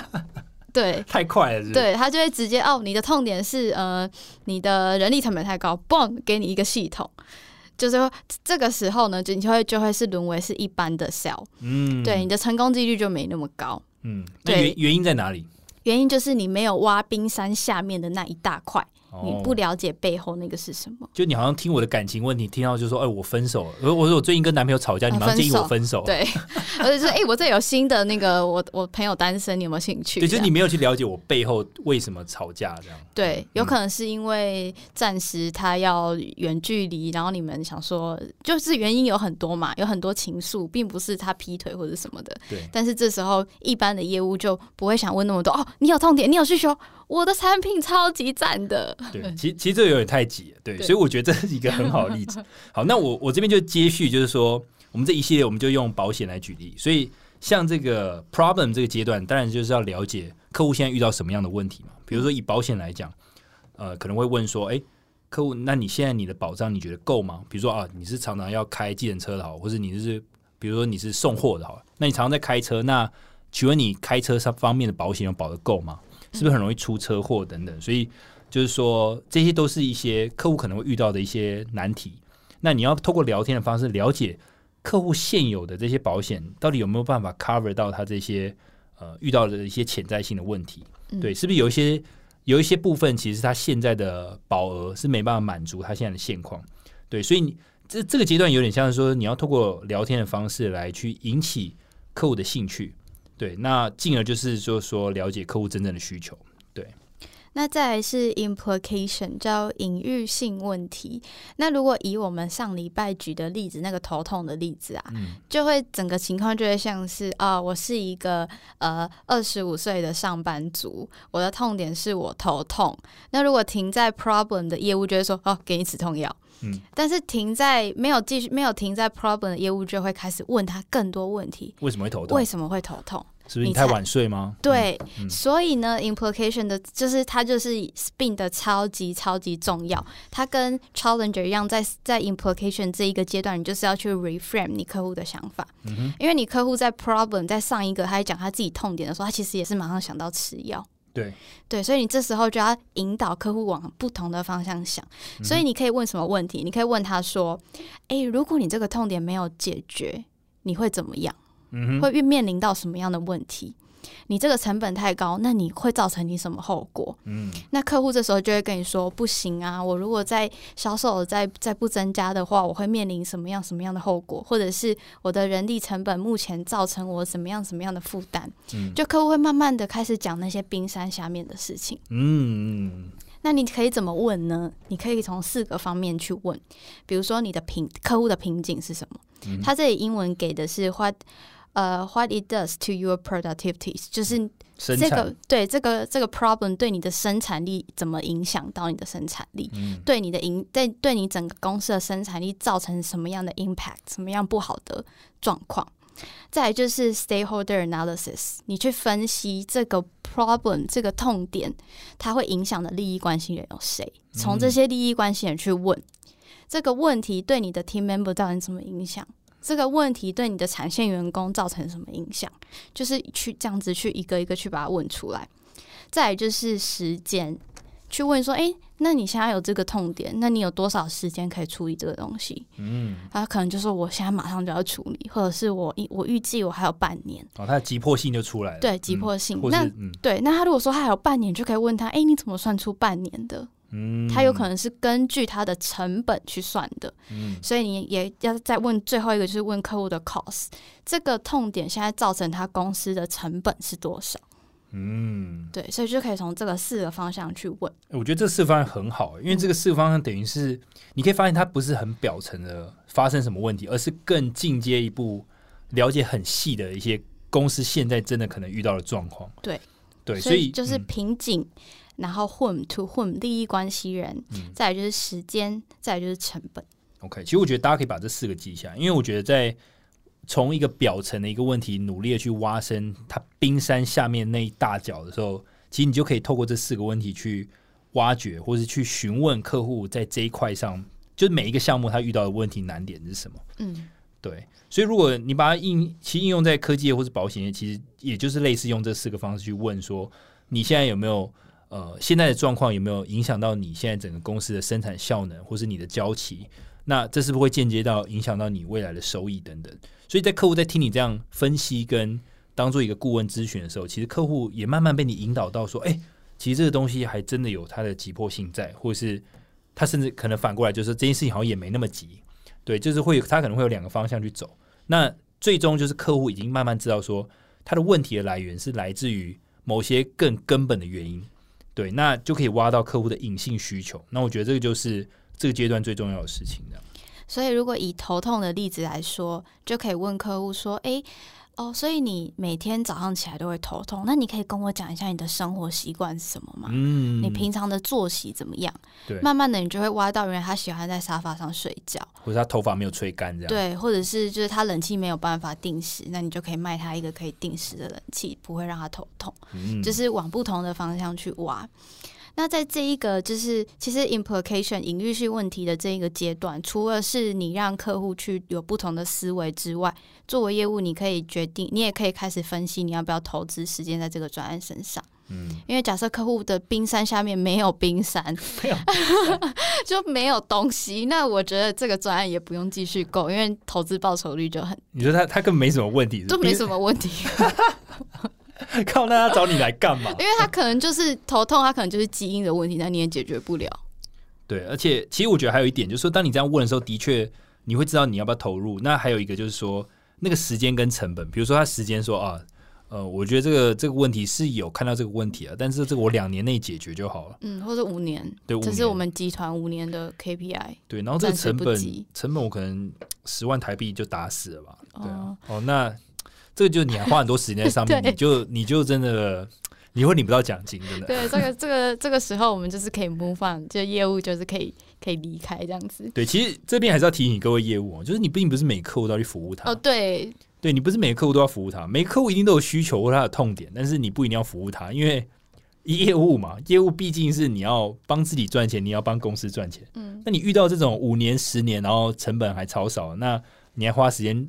对，太快了是是，对他就会直接哦，你的痛点是呃，你的人力成本太高，嘣，给你一个系统。就是说，这个时候呢，就你就会就会是沦为是一般的 sell，、嗯，对你的成功几率就没那么高。嗯，那对原原因在哪里？原因就是你没有挖冰山下面的那一大块，你哦不了解背后那个是什么。就你好像听我的感情问题，听到就说，哎，我分手了。我我说我最近跟男朋友吵架，你马上建议我分手。对，而且说，哎、我这有新的那个，我我朋友单身，你有没有兴趣？对，就是你没有去了解我背后为什么吵架这样。对，有嗯可能是因为暂时他要远距离，然后你们想说，就是原因有很多嘛，有很多情愫，并不是他劈腿或者什么的。对，但是这时候一般的业务就不会想问那么多哦，你有痛点，你有需求，我的产品超级赞的。对，其其实这个有点太挤了，对，对所以我觉得这是一个很好的例子。好，那我我这边就接续，就是说，我们这一系列我们就用保险来举例，所以像这个 problem 这个阶段，当然就是要了解客户现在遇到什么样的问题嘛。比如说以保险来讲，呃，可能会问说，哎、客户，那你现在你的保障你觉得够吗？比如说啊，你是常常要开计程车的好，或者你是比如说你是送货的好，那你常常在开车，那请问你开车上方面的保险有保的够吗？是不是很容易出车祸等等？所以就是说，这些都是一些客户可能会遇到的一些难题。那你要透过聊天的方式了解客户现有的这些保险到底有没有办法 cover 到他这些呃遇到的一些潜在性的问题。嗯对，是不是有一些有一些部分其实他现在的保额是没办法满足他现在的现况？对，所以你这这个阶段有点像是说，你要透过聊天的方式来去引起客户的兴趣。对，那进而就是就是说了解客户真正的需求。对那再来是 implication，叫隐喻性问题。那如果以我们上礼拜举的例子，那个头痛的例子啊，嗯就会整个情况就会像是啊、我是一个呃二十五岁的上班族，我的痛点是我头痛。那如果停在 problem 的业务就会说哦，给你止痛药。嗯，但是停在没有继续没有停在 problem 的业务就会开始问他更多问题，为什么会头痛为？什么会头痛？是不是你太晚睡吗？对，嗯所以呢，implication 的就是它就是 spin 的超级超级重要。它跟 challenger 一样在，在 implication 这一个阶段，你就是要去 reframe 你客户的想法，嗯，因为你客户在 problem 在上一个他在讲他自己痛点的时候，他其实也是马上想到吃药。对，对，所以你这时候就要引导客户往不同的方向想。嗯所以你可以问什么问题？你可以问他说：“诶，如果你这个痛点没有解决，你会怎么样？会面临到什么样的问题？你这个成本太高，那你会造成你什么后果？嗯，那客户这时候就会跟你说，不行啊，我如果在销售再再不增加的话，我会面临什么样什么样的后果，或者是我的人力成本目前造成我什么样什么样的负担，嗯就客户会慢慢的开始讲那些冰山下面的事情。嗯嗯那你可以怎么问呢？你可以从四个方面去问，比如说你的瓶客户的瓶颈是什么？嗯他这里英文给的是 what 呃 what it does to your productivity，就是这个对这个这个 problem 对你的生产力怎么影响到你的生产力？嗯对你的影对对你整个公司的生产力造成什么样的 impact，什么样不好的状况？再来就是 stakeholder analysis，你去分析这个 problem 这个痛点，它会影响的利益关系人有谁？从这些利益关系人去问、这个问题对你的 team member 造成什么影响？这个问题对你的产线员工造成什么影响？就是去这样子去一个一个去把它问出来。再来就是时间，去问说，诶，那你现在有这个痛点，那你有多少时间可以处理这个东西？嗯，他可能就说我现在马上就要处理，或者是我我预计我还有半年，哦，他的急迫性就出来了，对急迫性。嗯那嗯对，那他如果说他还有半年，就可以问他，诶，你怎么算出半年的？嗯，他有可能是根据他的成本去算的，嗯。所以你也要再问最后一个，就是问客户的 cost，这个痛点现在造成他公司的成本是多少？嗯，对，所以就可以从这个四个方向去问。我觉得这四个方向很好，因为这个四个方向等于是你可以发现它不是很表层的发生什么问题，而是更进阶一步了解很细的一些公司现在真的可能遇到的状况。对。对，所所以就是嗯。瓶颈，然后 whom to whom 利益关系人，嗯再来就是时间，再来就是成本。OK，其实我觉得大家可以把这四个记下来，因为我觉得在从一个表层的一个问题努力的去挖深它冰山下面那一大角的时候，其实你就可以透过这四个问题去挖掘，或是去询问客户在这一块上，就是每一个项目他遇到的问题难点是什么。嗯，对，所以如果你把它应其实应用在科技业或是保险业，其实也就是类似用这四个方式去问说，你现在有没有呃现在的状况有没有影响到你现在整个公司的生产效能，或是你的交期？那这是不是会间接到影响到你未来的收益等等？所以在客户在听你这样分析跟当做一个顾问咨询的时候，其实客户也慢慢被你引导到说，哎、其实这个东西还真的有它的急迫性在，或是他甚至可能反过来就是这件事情好像也没那么急，对，就是会有他可能会有两个方向去走。那最终就是客户已经慢慢知道说，他的问题的来源是来自于某些更根本的原因，对，那就可以挖到客户的隐性需求。那我觉得这个就是这个阶段最重要的事情，这样。所以如果以头痛的例子来说，就可以问客户说：“诶，哦，所以你每天早上起来都会头痛，那你可以跟我讲一下你的生活习惯是什么吗？嗯你平常的作息怎么样？对，慢慢的，你就会挖到原来他喜欢在沙发上睡觉，或者他头发没有吹干这样。，对，或者是就是他冷气没有办法定时，那你就可以卖他一个可以定时的冷气，不会让他头痛。嗯，就是往不同的方向去挖。那在这一个就是其实 implication 隐喻性问题的这一个阶段，除了是你让客户去有不同的思维之外，作为业务，你可以决定，你也可以开始分析你要不要投资时间在这个专案身上。嗯，因为假设客户的冰山下面没有冰山，没有 就没有东西，那我觉得这个专案也不用继续够，因为投资报酬率就很你说他他根本没什么问题，就没什么问题。么，靠，那他找你来干嘛？因为他可能就是头痛，他可能就是基因的问题，那你也解决不了。对，而且其实我觉得还有一点，就是说，当你这样问的时候，的确你会知道你要不要投入。那还有一个就是说，那个时间跟成本，比如说他时间说啊，呃，我觉得这个这个问题是有看到这个问题啊，但是这个我两年内解决就好了。嗯，或者五年，对，这是我们集团五年的 KPI。对，然后这个成本成本我可能十万台币就打死了吧？对啊哦，哦，那这个就你还花很多时间在上面，你就你就真的你会领不到奖金，真的。对，这个这个这个时候，我们就是可以 move on，就业务就是可以可以离开这样子。对，其实这边还是要提醒各位业务哦，就是你并不是每个客户都要去服务他，哦，对，对你不是每个客户都要服务他，每个客户一定都有需求或他的痛点，但是你不一定要服务他，因为业务嘛，业务毕竟是你要帮自己赚钱，你要帮公司赚钱。嗯，那你遇到这种五年、十年，然后成本还超少，那你还花时间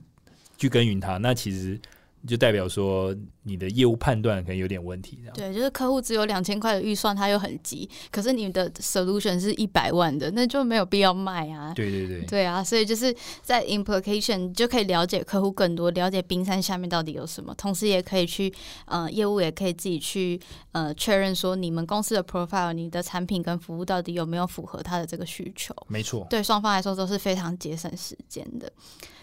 去耕耘它，那其实就代表说你的业务判断可能有点问题，这样。对，就是客户只有两千块的预算，他又很急，可是你的 solution 是一百万的，那就没有必要卖啊。对对对，对啊，所以就是在 implication 就可以了解客户更多，了解冰山下面到底有什么，同时也可以去呃业务也可以自己去呃确认说你们公司的 profile，你的产品跟服务到底有没有符合他的这个需求。没错，对双方来说都是非常节省时间的。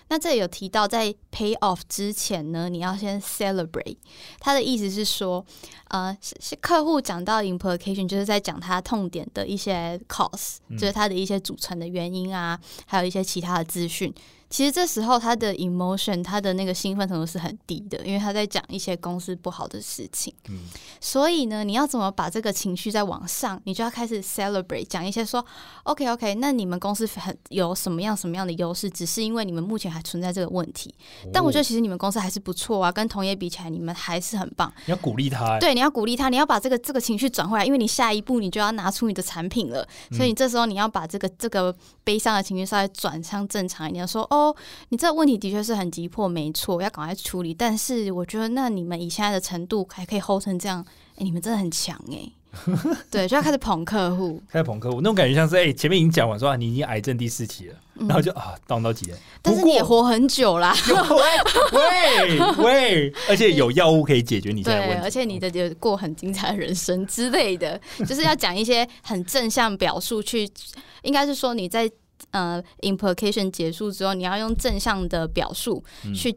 那这里有提到，在 pay off 之前呢，你要先 celebrate。他的意思是说，呃，是是客户讲到 implication，就是在讲他痛点的一些 cause，就是他的一些组成的原因啊，还有一些其他的资讯。其实这时候他的 emotion，他的那个兴奋程度是很低的，因为他在讲一些公司不好的事情。嗯，所以呢，你要怎么把这个情绪再往上？你就要开始 celebrate，讲一些说，OK OK，那你们公司很有什么样什么样的优势？只是因为你们目前还存在这个问题，但我觉得其实你们公司还是不错啊，跟同业比起来，你们还是很棒。你要鼓励他，对，你要鼓励他，你要把这个这个情绪转回来，因为你下一步你就要拿出你的产品了，所以你这时候你要把这个这个悲伤的情绪稍微转向正常一点，说哦，你这个问题的确是很急迫，没错，要赶快处理。但是我觉得，那你们以现在的程度还可以 hold 成这样，哎，你们真的很强哎。对，就要开始捧客户，开始捧客户，那种感觉像是哎，前面已经讲完说啊，你已经癌症第四期了，然后就啊，当到几年，但是你也活很久啦，喂喂，而且有药物可以解决你现在问题，而且你的有过很精彩的人生之类的，就是要讲一些很正向表述去，应该是说你在。呃，implication 结束之后，你要用正向的表述去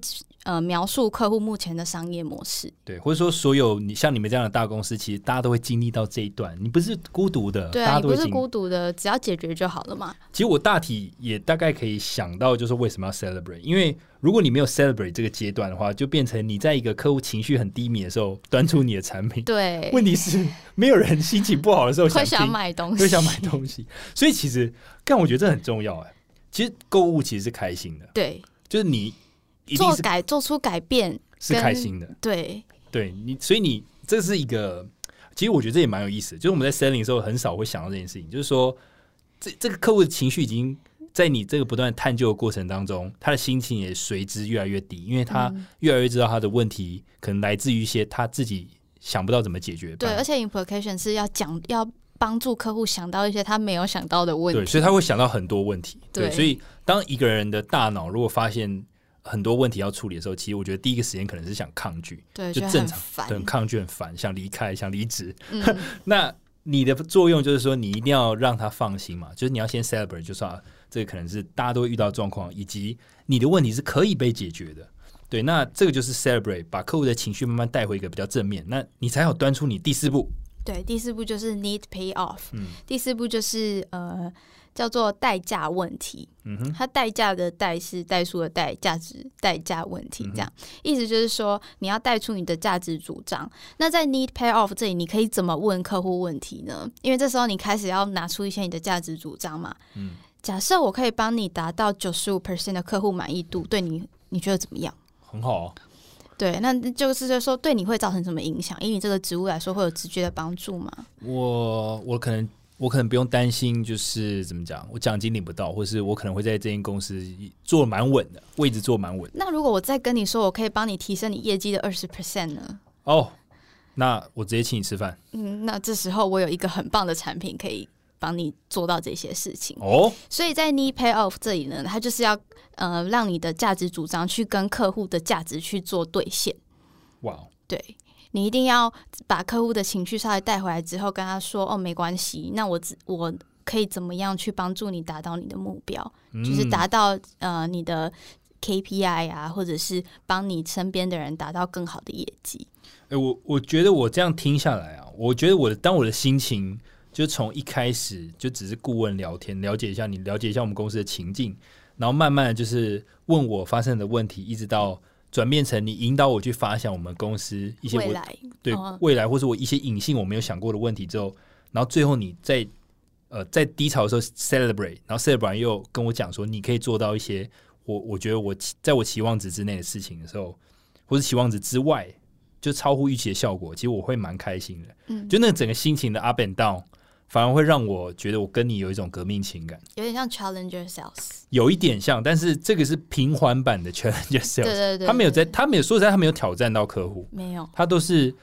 呃描述客户目前的商业模式。对，或者说所有你像你们这样的大公司，其实大家都会经历到这一段，你不是孤独的，对啊，你不是孤独的，只要解决就好了嘛。其实我大体也大概可以想到，就是为什么要 celebrate，因为。如果你没有 celebrate 这个阶段的话，就变成你在一个客户情绪很低迷的时候端出你的产品。对，问题是没有人心情不好的时候会想买东西，会想买东西。所以其实，但我觉得这很重要哎。其实购物其实是开心的，对，就是你做改做出改变是开心的，对，对你，所以你这是一个，其实我觉得这也蛮有意思。就是我们在 selling 的时候很少会想到这件事情，就是说这这个客户的情绪已经。在你这个不断探究的过程当中，他的心情也随之越来越低，因为他越来越知道他的问题可能来自于一些他自己想不到怎么解决。对，而且 implication 是要讲要帮助客户想到一些他没有想到的问题，对，所以他会想到很多问题。对，所以当一个人的大脑如果发现很多问题要处理的时候，其实我觉得第一个时间可能是想抗拒，对，就正常，很抗拒，很烦，想离开，想离职。那你的作用就是说，你一定要让他放心嘛，就是你要先 celebrate，就说。这个可能是大家都会遇到状况，以及你的问题是可以被解决的。对，那这个就是 celebrate，把客户的情绪慢慢带回一个比较正面，那你才好端出你第四步。对，第四步就是 need pay off。嗯，第四步就是呃叫做代价问题。嗯哼，它代价的代是代数的代，价值代价问题，这样意思就是说你要带出你的价值主张。那在 need pay off 这里，你可以怎么问客户问题呢？因为这时候你开始要拿出一些你的价值主张嘛。嗯。假设我可以帮你达到九十五 percent 的客户满意度，对你你觉得怎么样？很好。啊对，那就是说对你会造成什么影响？以你这个职务来说，会有直接的帮助吗？我我可能我可能不用担心，就是怎么讲，我奖金领不到，或是我可能会在这间公司做蛮稳的，位置做蛮稳。那如果我再跟你说，我可以帮你提升你业绩的二十 percent 呢？哦，那我直接请你吃饭。嗯，那这时候我有一个很棒的产品可以。帮你做到这些事情哦，所以在 need pay off 这里呢，它就是要呃让你的价值主张去跟客户的价值去做兑现。哇，对你一定要把客户的情绪稍微带回来之后，跟他说哦，没关系，那我只我可以怎么样去帮助你达到你的目标，就是达到呃你的 KPI 啊，或者是帮你身边的人达到更好的业绩。哎，我我觉得我这样听下来啊，我觉得我的当我的心情。就从一开始就只是顾问聊天，了解一下你，了解一下我们公司的情境，然后慢慢的就是问我发生的问题，一直到转变成你引导我去发想我们公司一些未来对未来或者我一些隐性我没有想过的问题之后，然后最后你在呃在低潮的时候 celebrate，然后 celebrate 又跟我讲说你可以做到一些我我觉得我在我期望值之内的事情的时候，或是期望值之外就超乎预期的效果，其实我会蛮开心的，嗯，就那整个心情的 up and down。反而会让我觉得我跟你有一种革命情感，有点像 Challenger Sales。有一点像，但是这个是平缓版的 Challenger Sales。对对对，他没有在，他没有说实在，他没有挑战到客户，没有，他都是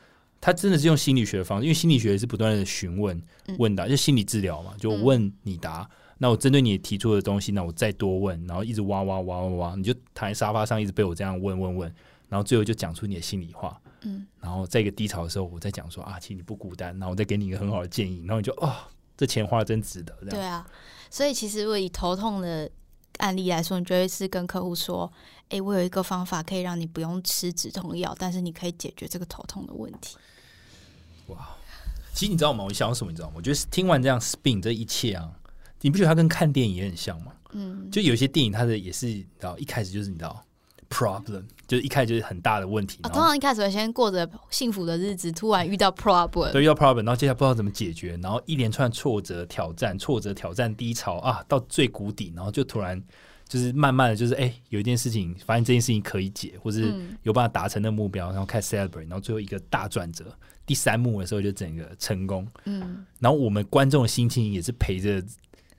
他真的是用心理学的方式，因为心理学是不断的询问嗯问答，就心理治疗嘛，就问你答。那我针对你提出的东西，那我再多问，然后一直挖挖挖挖挖，你就躺在沙发上一直被我这样问问问，然后最后就讲出你的心里话。嗯，然后在一个低潮的时候，我在讲说啊，其实你不孤单，然后我再给你一个很好的建议，然后你就啊、这钱花的真值得。这样对啊。所以其实如果以头痛的案例来说，你就会是跟客户说：“哎，我有一个方法可以让你不用吃止痛药，但是你可以解决这个头痛的问题。哇其实你知道吗？我想什么？你知道吗？我觉得听完这样 spin 这一切啊，你不觉得它跟看电影也很像吗？”嗯，就有些电影它的也是，你知道一开始就是你知道 problem，就是一开始就是很大的问题，啊，通常一开始会先过着幸福的日子，突然遇到 problem，对遇到 problem，然后接下来不知道怎么解决，然后一连串挫折、挑战、挫折、挑战、低潮啊，到最谷底，然后就突然就是慢慢的就是哎、有一件事情发现这件事情可以解，或是嗯。有办法达成的目标，然后开始 celebrate，然后最后一个大转折，第三幕的时候就整个成功，嗯，然后我们观众的心情也是陪着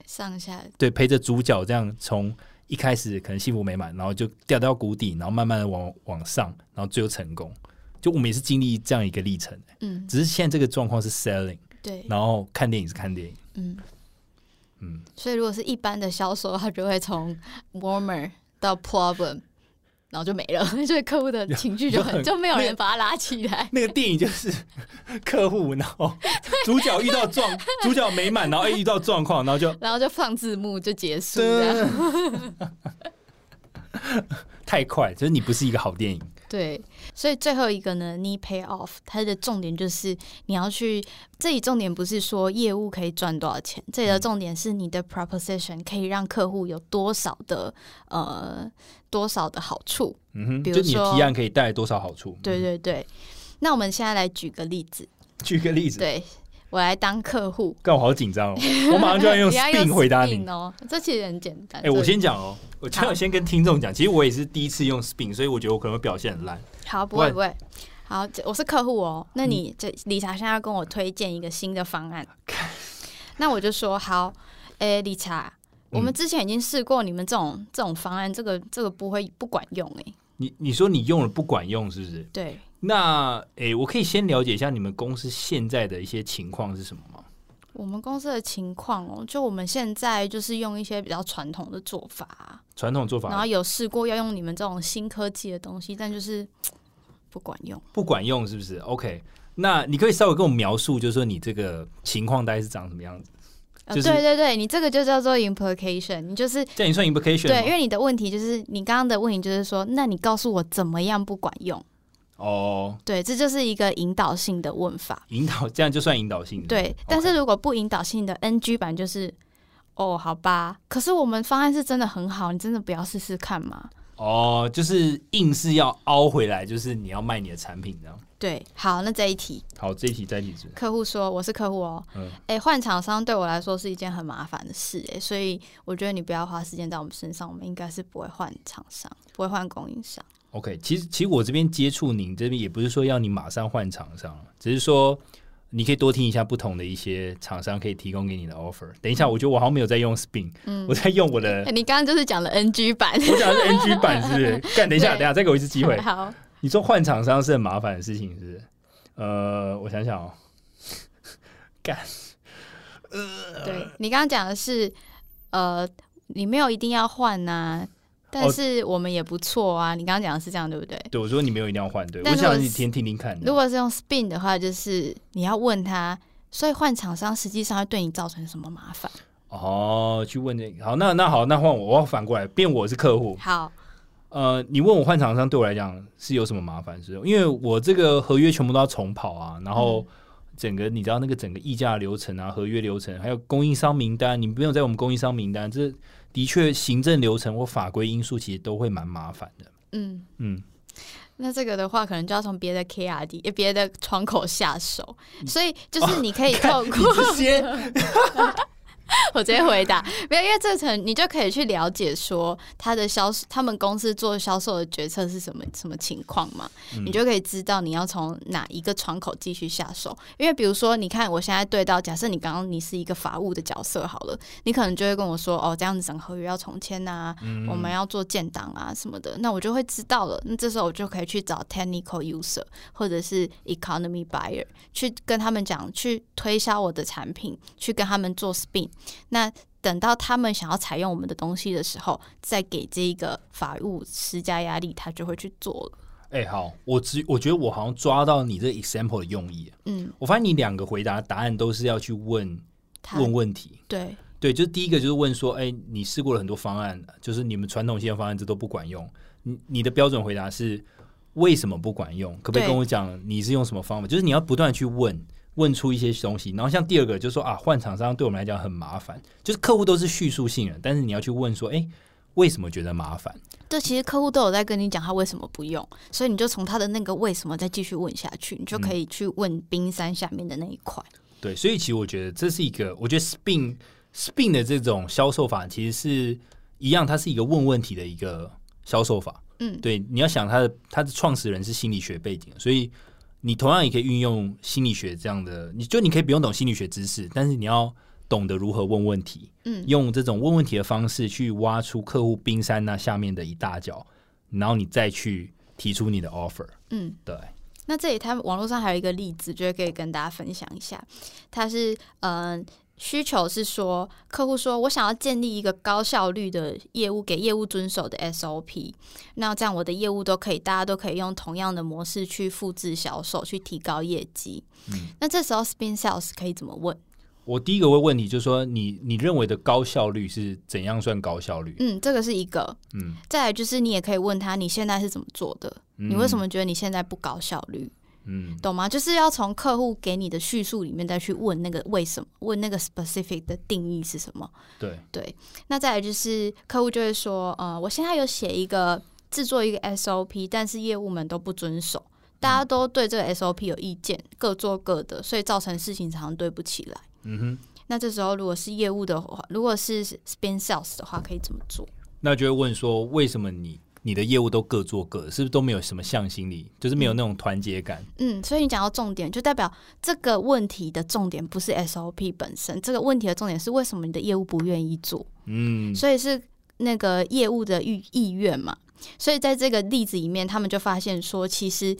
上下。对，陪着主角这样从一开始可能幸福美满，然后就掉到谷底，然后慢慢的往往上，然后最后成功。就我们也是经历这样一个历程，嗯，只是现在这个状况是 selling，对，然后看电影是看电影。嗯，嗯，所以如果是一般的销售，他就会从 warmer 到 problem，然后就没了，所以客户的情绪就就很很就没有人把他拉起来。那个电影就是 客户，然后主角遇到状，主角美满，然后哎遇到状况，然后就然后就放字幕就结束。太快，就是你不是一个好电影。对，所以最后一个呢，need pay off，它的重点就是你要去，这里重点不是说业务可以赚多少钱，这里的重点是你的 proposition 可以让客户有多少的呃多少的好处。嗯哼，比如说就你的提案可以带来多少好处？对对对，那我们现在来举个例子，举个例子，对我来当客户，干我好紧张哦，我马上就要用 spin 回答你。哦，这其实很简单。哎、我先讲哦，我这样先跟听众讲，其实我也是第一次用 Spin，所以我觉得我可能会表现很烂。好，不不会会不会。好，我是客户哦。那你这理查现在要跟我推荐一个新的方案，那我就说好，哎，理查，我们嗯之前已经试过你们这种这种方案，这个这个不会不管用哎。你你说你用了不管用，是不是？对，那诶、我可以先了解一下你们公司现在的一些情况是什么吗？我们公司的情况哦，就我们现在就是用一些比较传统的做法，传统做法然后有试过要用你们这种新科技的东西，但就是 不管用。不管用，是不是？OK，那你可以稍微跟我描述，就是说你这个情况大概是长什么样子？呃，就是对对对，你这个就叫做 implication，你就是这样你算 implication 对，因？为你的问题就是你刚刚的问题就是说，那你告诉我怎么样不管用？哦，对，这就是一个引导性的问法。引导这样就算引导性的。对，但是如果不引导性的 NG 版就是，哦，好吧，可是我们方案是真的很好，你真的不要试试看吗？哦，就是硬是要凹回来，就是你要卖你的产品这样。对，好，那这一题，好，这一题再提是不是客户说我是客户哦，嗯，哎，换厂商对我来说是一件很麻烦的事，哎，所以我觉得你不要花时间在我们身上，我们应该是不会换厂商，不会换供应商。OK，其实其实我这边接触您这边也不是说要你马上换厂商，只是说你可以多听一下不同的一些厂商可以提供给你的 offer。等一下，我觉得我好像没有在用 Spin，、嗯我在用我的哎，，你刚刚就是讲了 NG 版，我讲的是 NG 版，是不是？干，等一下，等一下，再给我一次机会。好，你说换厂商是很麻烦的事情，是不是？呃，我想想哦，干，对你刚刚讲的是，呃，你没有一定要换呐、但哦是我们也不错啊。你刚刚讲的是这样，对不对？对我说你没有一定要换，对我想你听听听看。如果是用 spin 的话，就是你要问他，所以换厂商实际上会对你造成什么麻烦？哦，去问这个好，那那好，那换我，我要反过来变我是客户。好，呃，你问我换厂商对我来讲是有什么麻烦？是因为我这个合约全部都要重跑啊，然后嗯整个你知道那个整个议价流程啊、合约流程，还有供应商名单，你没有在我们供应商名单，这的确行政流程或法规因素其实都会蛮麻烦的。嗯，嗯，那这个的话，可能就要从别的 KRD、呃别的窗口下手。嗯所以就是你可以透过，直接 我直接回答，没有，因为这层你就可以去了解说他的销他们公司做销售的决策是什么什么情况嘛，你就可以知道你要从哪一个窗口继续下手。因为比如说，你看我现在对到，假设你刚刚你是一个法务的角色好了，你可能就会跟我说，哦，这样子整合约要重签呐，我们要做建档啊什么的，那我就会知道了。那这时候我就可以去找 technical user 或者是 economy buyer 去跟他们讲，去推销我的产品，去跟他们做 spin。那等到他们想要采用我们的东西的时候，再给这个法务施加压力，他就会去做了。哎，好，我只我觉得我好像抓到你这 example 的用意。嗯，我发现你两个回答答案都是要去问问问题。对对，就是第一个就是问说，哎，你试过了很多方案，就是你们传统性的方案这都不管用。你你的标准回答是为什么不管用？可不可以跟我讲你是用什么方法？就是你要不断去问。问出一些东西，然后像第二个就是说啊，换厂商对我们来讲很麻烦，就是客户都是叙述性的，但是你要去问说，哎，为什么觉得麻烦？对，其实客户都有在跟你讲他为什么不用，所以你就从他的那个为什么再继续问下去，你就可以去问冰山下面的那一块。对，所以其实我觉得这是一个，我觉得 spin spin 的这种销售法其实是一样，它是一个问问题的一个销售法。嗯，对，你要想他的他的创始人是心理学背景，所以。你同样也可以运用心理学这样的，你就你可以不用懂心理学知识，但是你要懂得如何问问题，嗯，用这种问问题的方式去挖出客户冰山那下面的一大角，然后你再去提出你的 offer，嗯，对。那这里他网络上还有一个例子，就可以跟大家分享一下，他是嗯。需求是说，客户说我想要建立一个高效率的业务，给业务遵守的 SOP。那这样我的业务都可以，大家都可以用同样的模式去复制销售，去提高业绩。嗯，那这时候 Spin Sales 可以怎么问？我第一个会问你就是说，你你认为的高效率是怎样算高效率？嗯，这个是一个。嗯，再来就是你也可以问他，你现在是怎么做的？你为什么觉得你现在不高效率？嗯，懂吗？就是要从客户给你的叙述里面再去问那个为什么，问那个 specific 的定义是什么？对对。那再来就是客户就会说，呃，我现在有写一个制作一个 SOP，但是业务们都不遵守，大家都对这个 SOP 有意见，各做各的，所以造成事情常常对不起来。嗯哼。那这时候如果是业务的话，如果是 spin sales 的话，可以怎么做？那就会问说，为什么你？你的业务都各做各，是不是都没有什么向心力，就是没有那种团结感？嗯，所以你讲到重点，就代表这个问题的重点不是 SOP 本身，这个问题的重点是为什么你的业务不愿意做？嗯，所以是那个业务的意意愿嘛。所以在这个例子里面，他们就发现说，其实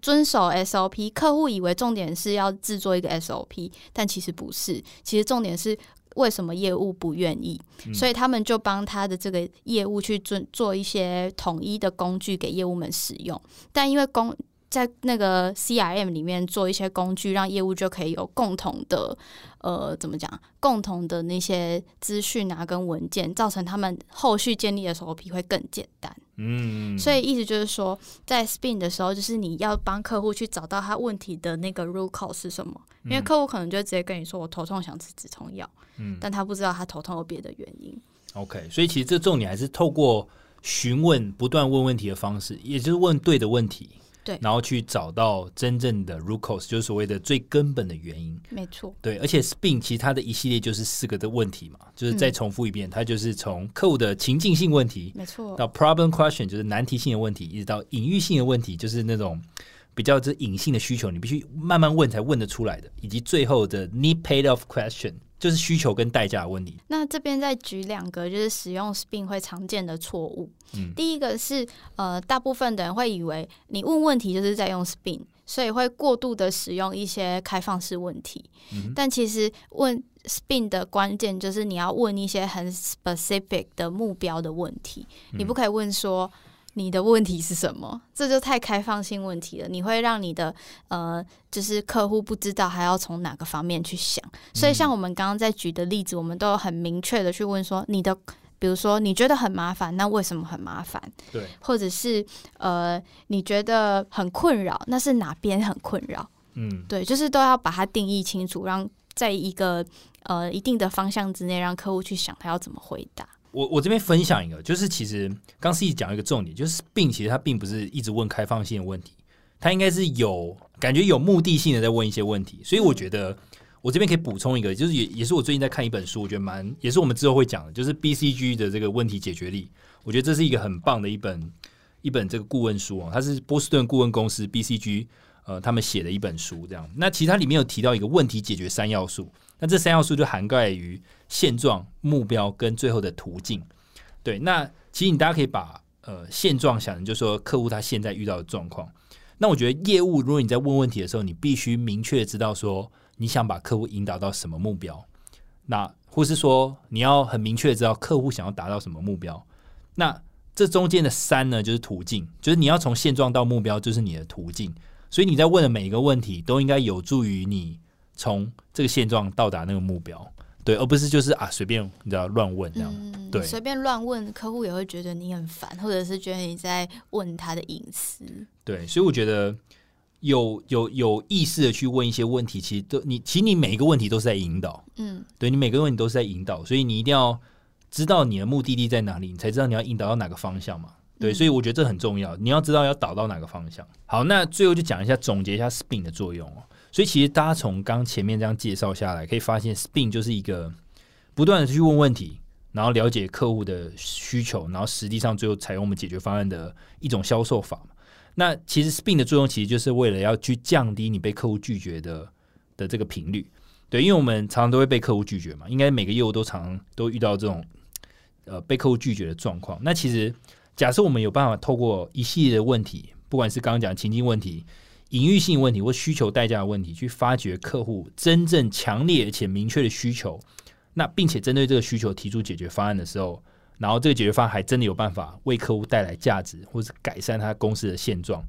遵守 SOP，客户以为重点是要制作一个 SOP，但其实不是，其实重点是。为什么业务不愿意？所以他们就帮他的这个业务去做做一些统一的工具给业务们使用。但因为工在那个 CRM 里面做一些工具，让业务就可以有共同的呃，怎么讲？共同的那些资讯啊，跟文件，造成他们后续建立的时候皮会更简单。嗯，所以意思就是说，在 Spin 的时候，就是你要帮客户去找到他问题的那个 root cause 是什么。因为客户可能就直接跟你说：“我头痛，想吃止痛药。”嗯，但他不知道他头痛有别的原因。OK，所以其实这重点还是透过询问、不断问问题的方式，也就是问对的问题。对，然后去找到真正的 root cause，就是所谓的最根本的原因。没错。对，而且 Spin 其实它的一系列就是四个的问题嘛，就是再重复一遍，它就是从客户的情境性问题，没错，到 problem question 就是难题性的问题，一直到隐喻性的问题，就是那种。比较这隐性的需求，你必须慢慢问才问得出来的，以及最后的 need paid off question，就是需求跟代价的问题。那这边再举两个，就是使用 spin 会常见的错误。嗯，第一个是呃，大部分的人会以为你问问题就是在用 spin，所以会过度的使用一些开放式问题。嗯，但其实问 spin 的关键就是你要问一些很 specific 的目标的问题，你不可以问说。你的问题是什么？这就太开放性问题了。你会让你的呃，就是客户不知道还要从哪个方面去想。所以，像我们刚刚在举的例子，我们都有很明确的去问说，你的，比如说你觉得很麻烦，那为什么很麻烦？对，或者是呃，你觉得很困扰，那是哪边很困扰？嗯，对，就是都要把它定义清楚，让在一个呃一定的方向之内，让客户去想他要怎么回答。我我这边分享一个，就是其实刚 C 讲一个重点，就是病其实它并不是一直问开放性的问题，它应该是有感觉有目的性的在问一些问题，所以我觉得我这边可以补充一个，就是也也是我最近在看一本书，我觉得蛮也是我们之后会讲的，就是 BCG 的这个问题解决力。我觉得这是一个很棒的一本一本这个顾问书哦，它是波士顿顾问公司 BCG 呃他们写的一本书。这样，那其实它里面有提到一个问题解决三要素，那这三要素就涵盖于现状、目标跟最后的途径。对，那其实你大家可以把呃现状想成就是说客户他现在遇到的状况。那我觉得业务，如果你在问问题的时候，你必须明确知道说。你想把客户引导到什么目标？那或是说你要很明确知道客户想要达到什么目标？那这中间的三呢，就是途径，就是你要从现状到目标，就是你的途径。所以你在问的每一个问题，都应该有助于你从这个现状到达那个目标，对，而不是就是啊随便你知道乱问这样，对，随便乱问，客户也会觉得你很烦，或者是觉得你在问他的隐私。对，所以我觉得。有有有意识的去问一些问题，其实都你其实你每一个问题都是在引导，嗯，对你每个问题都是在引导，所以你一定要知道你的目的地在哪里，你才知道你要引导到哪个方向嘛。对，所以我觉得这很重要，你要知道要导到哪个方向。好，那最后就讲一下总结一下 SPIN 的作用哦。所以其实大家从刚前面这样介绍下来，可以发现 SPIN 就是一个不断的去问问题，然后了解客户的需求，然后实际上最后采用我们解决方案的一种销售法。那其实 SPIN 的作用，其实就是为了要去降低你被客户拒绝的的这个频率，对，因为我们常常都会被客户拒绝嘛，应该每个业务都常都遇到这种呃被客户拒绝的状况。那其实假设我们有办法透过一系列的问题，不管是刚刚讲情境问题、隐喻性问题或需求代价的问题，去发掘客户真正强烈且明确的需求，那并且针对这个需求提出解决方案的时候。然后这个解决方案还真的有办法为客户带来价值，或者改善他公司的现状。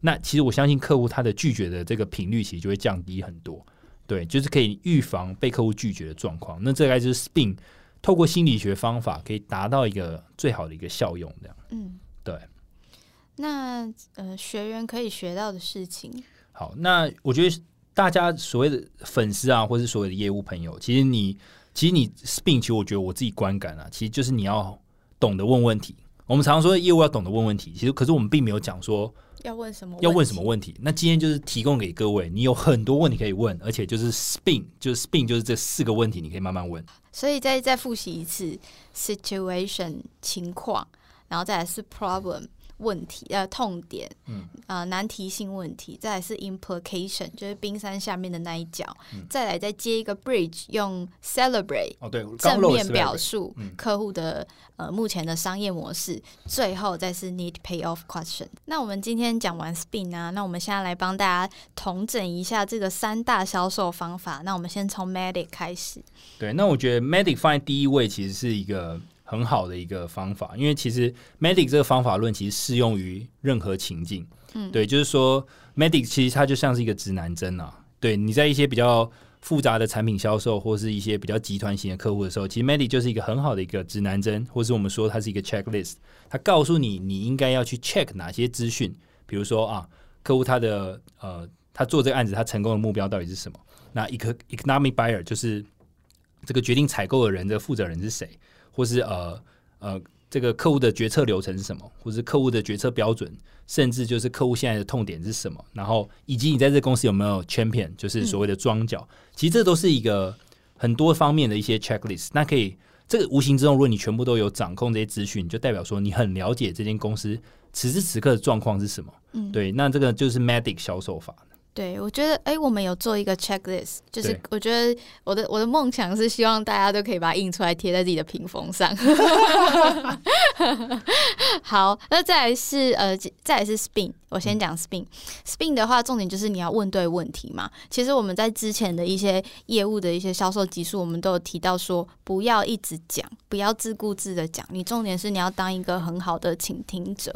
那其实我相信客户他的拒绝的这个频率其实就会降低很多。对，就是可以预防被客户拒绝的状况。那这个就是并透过心理学方法可以达到一个最好的一个效用。这样，嗯，对。那呃，学员可以学到的事情。好，那我觉得大家所谓的粉丝啊，或是所谓的业务朋友，其实你。其实你 spin，其实我觉得我自己观感啊，其实就是你要懂得问问题。我们常常说业务要懂得问问题，其实可是我们并没有讲说要问什么，要问什么问题。那今天就是提供给各位，你有很多问题可以问，而且就是 spin，就是 spin，就是这四个问题你可以慢慢问。所以再再复习一次 situation 情况，然后再来是 problem。问题呃痛点，嗯啊难题性问题，再来是 implication，就是冰山下面的那一角，再来再接一个 bridge，用 celebrate 哦对正面表述客户的呃目前的商业模式，最后再是 need payoff question。那我们今天讲完 spin 啊，那我们现在来帮大家统整一下这个三大销售方法。那我们先从 medic 开始。对，那我觉得 medic 放在第一位其实是一个。很好的一个方法，因为其实 medic 这个方法论其实适用于任何情境。嗯，对，就是说 medic 其实它就像是一个指南针啊。对，你在一些比较复杂的产品销售或是一些比较集团型的客户的时候，其实 medic 就是一个很好的一个指南针，或是我们说它是一个 checklist，它告诉你你应该要去 check 哪些资讯。比如说啊，客户他的呃，他做这个案子他成功的目标到底是什么？那 economic buyer 就是这个决定采购的人的负责人是谁？或是呃呃，这个客户的决策流程是什么？或是客户的决策标准，甚至就是客户现在的痛点是什么？然后以及你在这公司有没有 champion，就是所谓的庄脚？其实这都是一个很多方面的一些 checklist。那可以，这个无形之中，如果你全部都有掌控这些资讯，就代表说你很了解这间公司此时此刻的状况是什么。嗯，对，那这个就是 medic 销售法。对，我觉得，哎，我们有做一个 checklist，就是我觉得我的我的梦想是希望大家都可以把它印出来贴在自己的屏风上。好，那再来是呃，再来是 spin。我先讲 spin，spin 的话，重点就是你要问对问题嘛。其实我们在之前的一些业务的一些销售技术，我们都有提到说，不要一直讲，不要自顾自的讲。你重点是你要当一个很好的倾听者。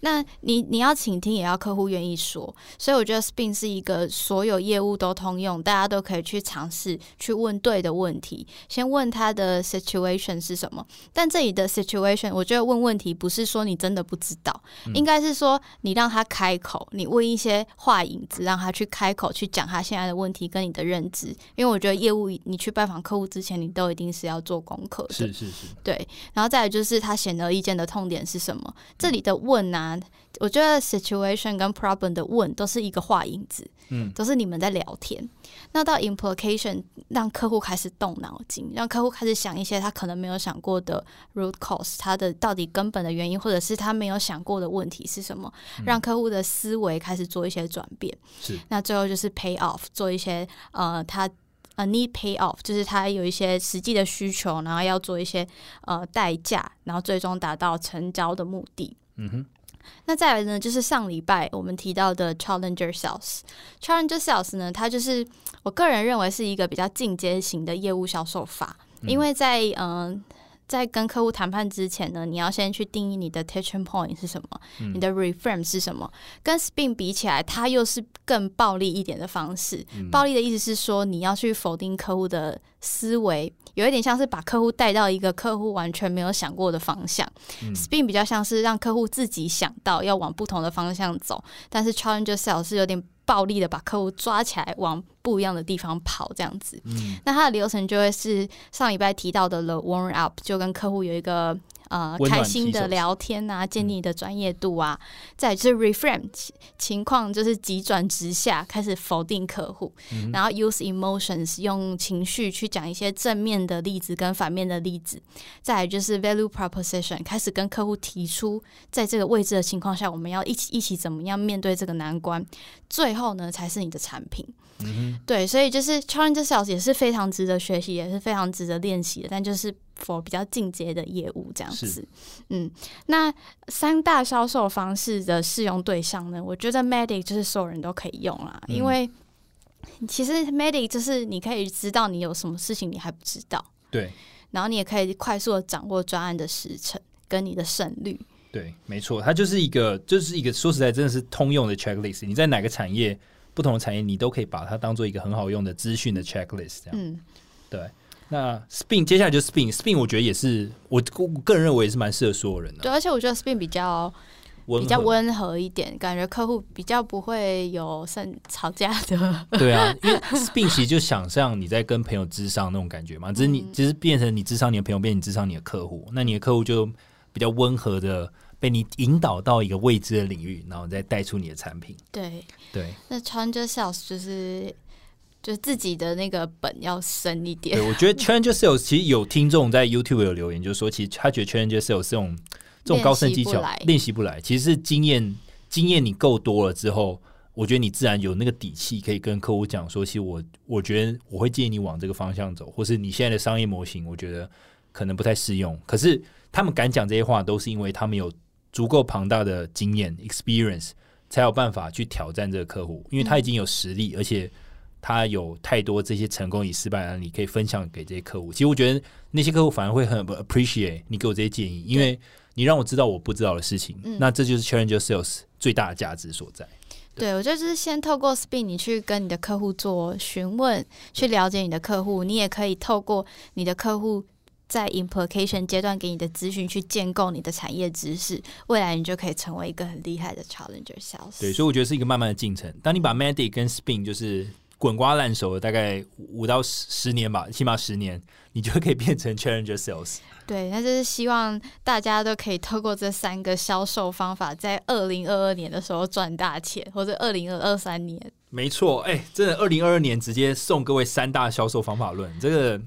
那你你要倾听，也要客户愿意说。所以我觉得 spin 是一个所有业务都通用，大家都可以去尝试去问对的问题。先问他的 situation 是什么？但这里的 situation，我觉得问问题不是说你真的不知道，应该是说你让他。开口，你问一些话引子，让他去开口去讲他现在的问题跟你的认知。因为我觉得业务，你去拜访客户之前，你都一定是要做功课的。是是是，对。然后再来就是他显而易见的痛点是什么？这里的问啊，我觉得 situation 跟 problem 的问都是一个话影子，嗯，都是你们在聊天。那到 implication 让客户开始动脑筋，让客户开始想一些他可能没有想过的 root cause，他的到底根本的原因，或者是他没有想过的问题是什么，让客户的思维开始做一些转变。是，那最后就是 pay off，做一些呃他。呃，need pay off 就是他有一些实际的需求，然后要做一些呃代价，然后最终达到成交的目的。嗯哼，那再来呢，就是上礼拜我们提到的 Challenger Sales。Challenger Sales 呢，它就是我个人认为是一个比较进阶型的业务销售法，因为在嗯。在跟客户谈判之前呢，你要先去定义你的 tension point 是什么，你的 reframe 是什么。跟 spin 比起来，它又是更暴力一点的方式。暴力的意思是说，你要去否定客户的思维，有一点像是把客户带到一个客户完全没有想过的方向。spin 比较像是让客户自己想到要往不同的方向走，但是 challenger sales 是有点。暴力的把客户抓起来，往不一样的地方跑，这样子。那它的流程就会是上礼拜提到的 the warm up，就跟客户有一个。呃，开心的聊天啊，建立你的专业度啊，再就是 reframe 情况，就是急转直下，开始否定客户，然后 use emotions 用情绪去讲一些正面的例子跟反面的例子，再就是 value proposition 开始跟客户提出，在这个位置的情况下，我们要一起一起怎么样面对这个难关，最后呢才是你的产品。对，所以就是 challenge sales 也是非常值得学习，也是非常值得练习的，但就是。for 比较进阶的业务这样子，嗯，那三大销售方式的适用对象呢？我觉得 Medic 就是所有人都可以用啦，因为其实 Medic 就是你可以知道你有什么事情你还不知道，对，然后你也可以快速的掌握专案的时程跟你的胜率，对，没错，它就是一个就是一个说实在真的是通用的 checklist，你在哪个产业不同的产业你都可以把它当做一个很好用的资讯的 checklist，这样，嗯，对。那 spin 接下来就 spin，spin 我觉得也是我个人认为也是蛮适合所有人的。对，而且我觉得 spin 比较比较温和一点，感觉客户比较不会有生吵架的。对啊，因为 spin 其实就想象你在跟朋友智商那种感觉嘛，只是你只是变成你智商你的朋友，变成你智商你的客户，那你的客户就比较温和的被你引导到一个未知的领域，然后再带出你的产品。对对，那 challenger sales 就是。就自己的那个本要深一点。对，我觉得 Challenger Sales 其实有听众在 YouTube 有留言，就是说，其实他觉得 Challenger Sales 这种这种高深技巧练习不来，其实是经验经验你够多了之后，我觉得你自然有那个底气可以跟客户讲说，其实我我觉得我会建议你往这个方向走，或是你现在的商业模型，我觉得可能不太适用。可是他们敢讲这些话，都是因为他们有足够庞大的经验 experience，才有办法去挑战这个客户，因为他已经有实力，而且。他有太多这些成功与失败案例可以分享给这些客户。其实我觉得那些客户反而会很 appreciate 你给我这些建议，因为你让我知道我不知道的事情。那这就是 challenger sales 最大的价值所在。对，我觉得就是先透过 spin 你去跟你的客户做询问，去了解你的客户。你也可以透过你的客户在 implication 阶段给你的咨询，去建构你的产业知识。未来你就可以成为一个很厉害的 challenger sales。对，所以我觉得是一个慢慢的进程。当你把 medic 跟 spin 就是滚瓜烂熟了，大概五到十十年吧，起码十年，你就可以变成 challenger sales。对，那就是希望大家都可以透过这三个销售方法，在二零二二年的时候赚大钱，或者二零二二三年。没错，哎，真的，二零二二年直接送各位三大销售方法论，这个。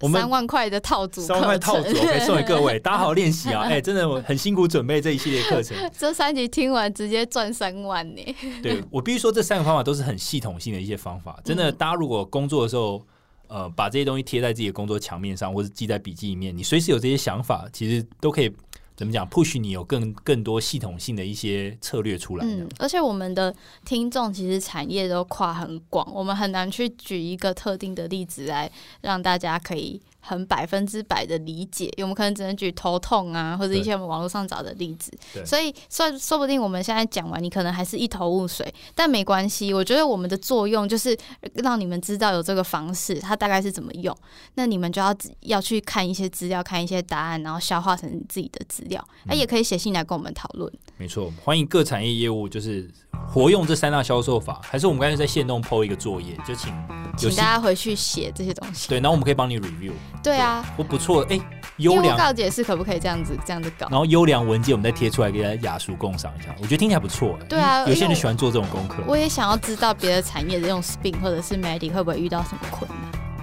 我们三万块的套组，三万块套组可以 送给各位，大家好好练习啊！哎，真的很辛苦准备这一系列课程。这三集听完直接赚三万呢！对 我必须说，这三个方法都是很系统性的一些方法。真的，大家如果工作的时候，呃，把这些东西贴在自己的工作墙面上，或者记在笔记里面，你随时有这些想法，其实都可以。怎么讲？push 你有更更多系统性的一些策略出来。嗯，而且我们的听众其实产业都跨很广，我们很难去举一个特定的例子来让大家可以。很百分之百的理解，我们可能只能举头痛啊，或者一些网络上找的例子。所以说说不定我们现在讲完，你可能还是一头雾水，但没关系。我觉得我们的作用就是让你们知道有这个方式，它大概是怎么用。那你们就要要去看一些资料，看一些答案，然后消化成自己的资料。那也可以写信来跟我们讨论。没错，欢迎各产业业务就是活用这三大销售法，还是我们刚才在线动 PO 一个作业，就请请大家回去写这些东西。对，然后我们可以帮你 review。对啊，不不错，哎，优良，告解是可不可以这样子这样子搞？然后优良文件我们再贴出来给大家雅俗共赏一下，我觉得听起来不错哎。对啊有些人喜欢做这种功课。我也想要知道别的产业的用 Spin 或者是 Medic 会不会遇到什么困难。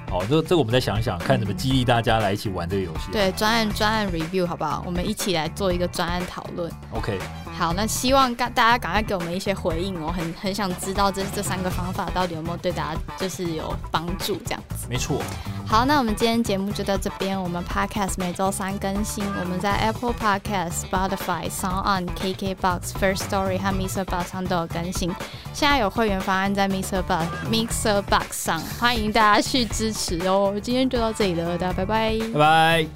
好，这这个我们再想一想，看怎么激励大家来一起玩这个游戏。对，专案专案 review 好不好？我们一起来做一个专案讨论。，OK，好，那希望大大家赶快给我们一些回应哦，很很想知道这这三个方法到底有没有对大家就是有帮助这样子。没错。好，那我们今天节目就到这边。我们 Podcast 每周三更新，我们在 Apple Podcast、Spotify、Sound On、KKBox、First Story 和 Mixer Box 上都有更新。现在有会员方案在 Mixer Box Mixer Box 上，欢迎大家去支持哦。今天就到这里了，大家拜拜。拜拜。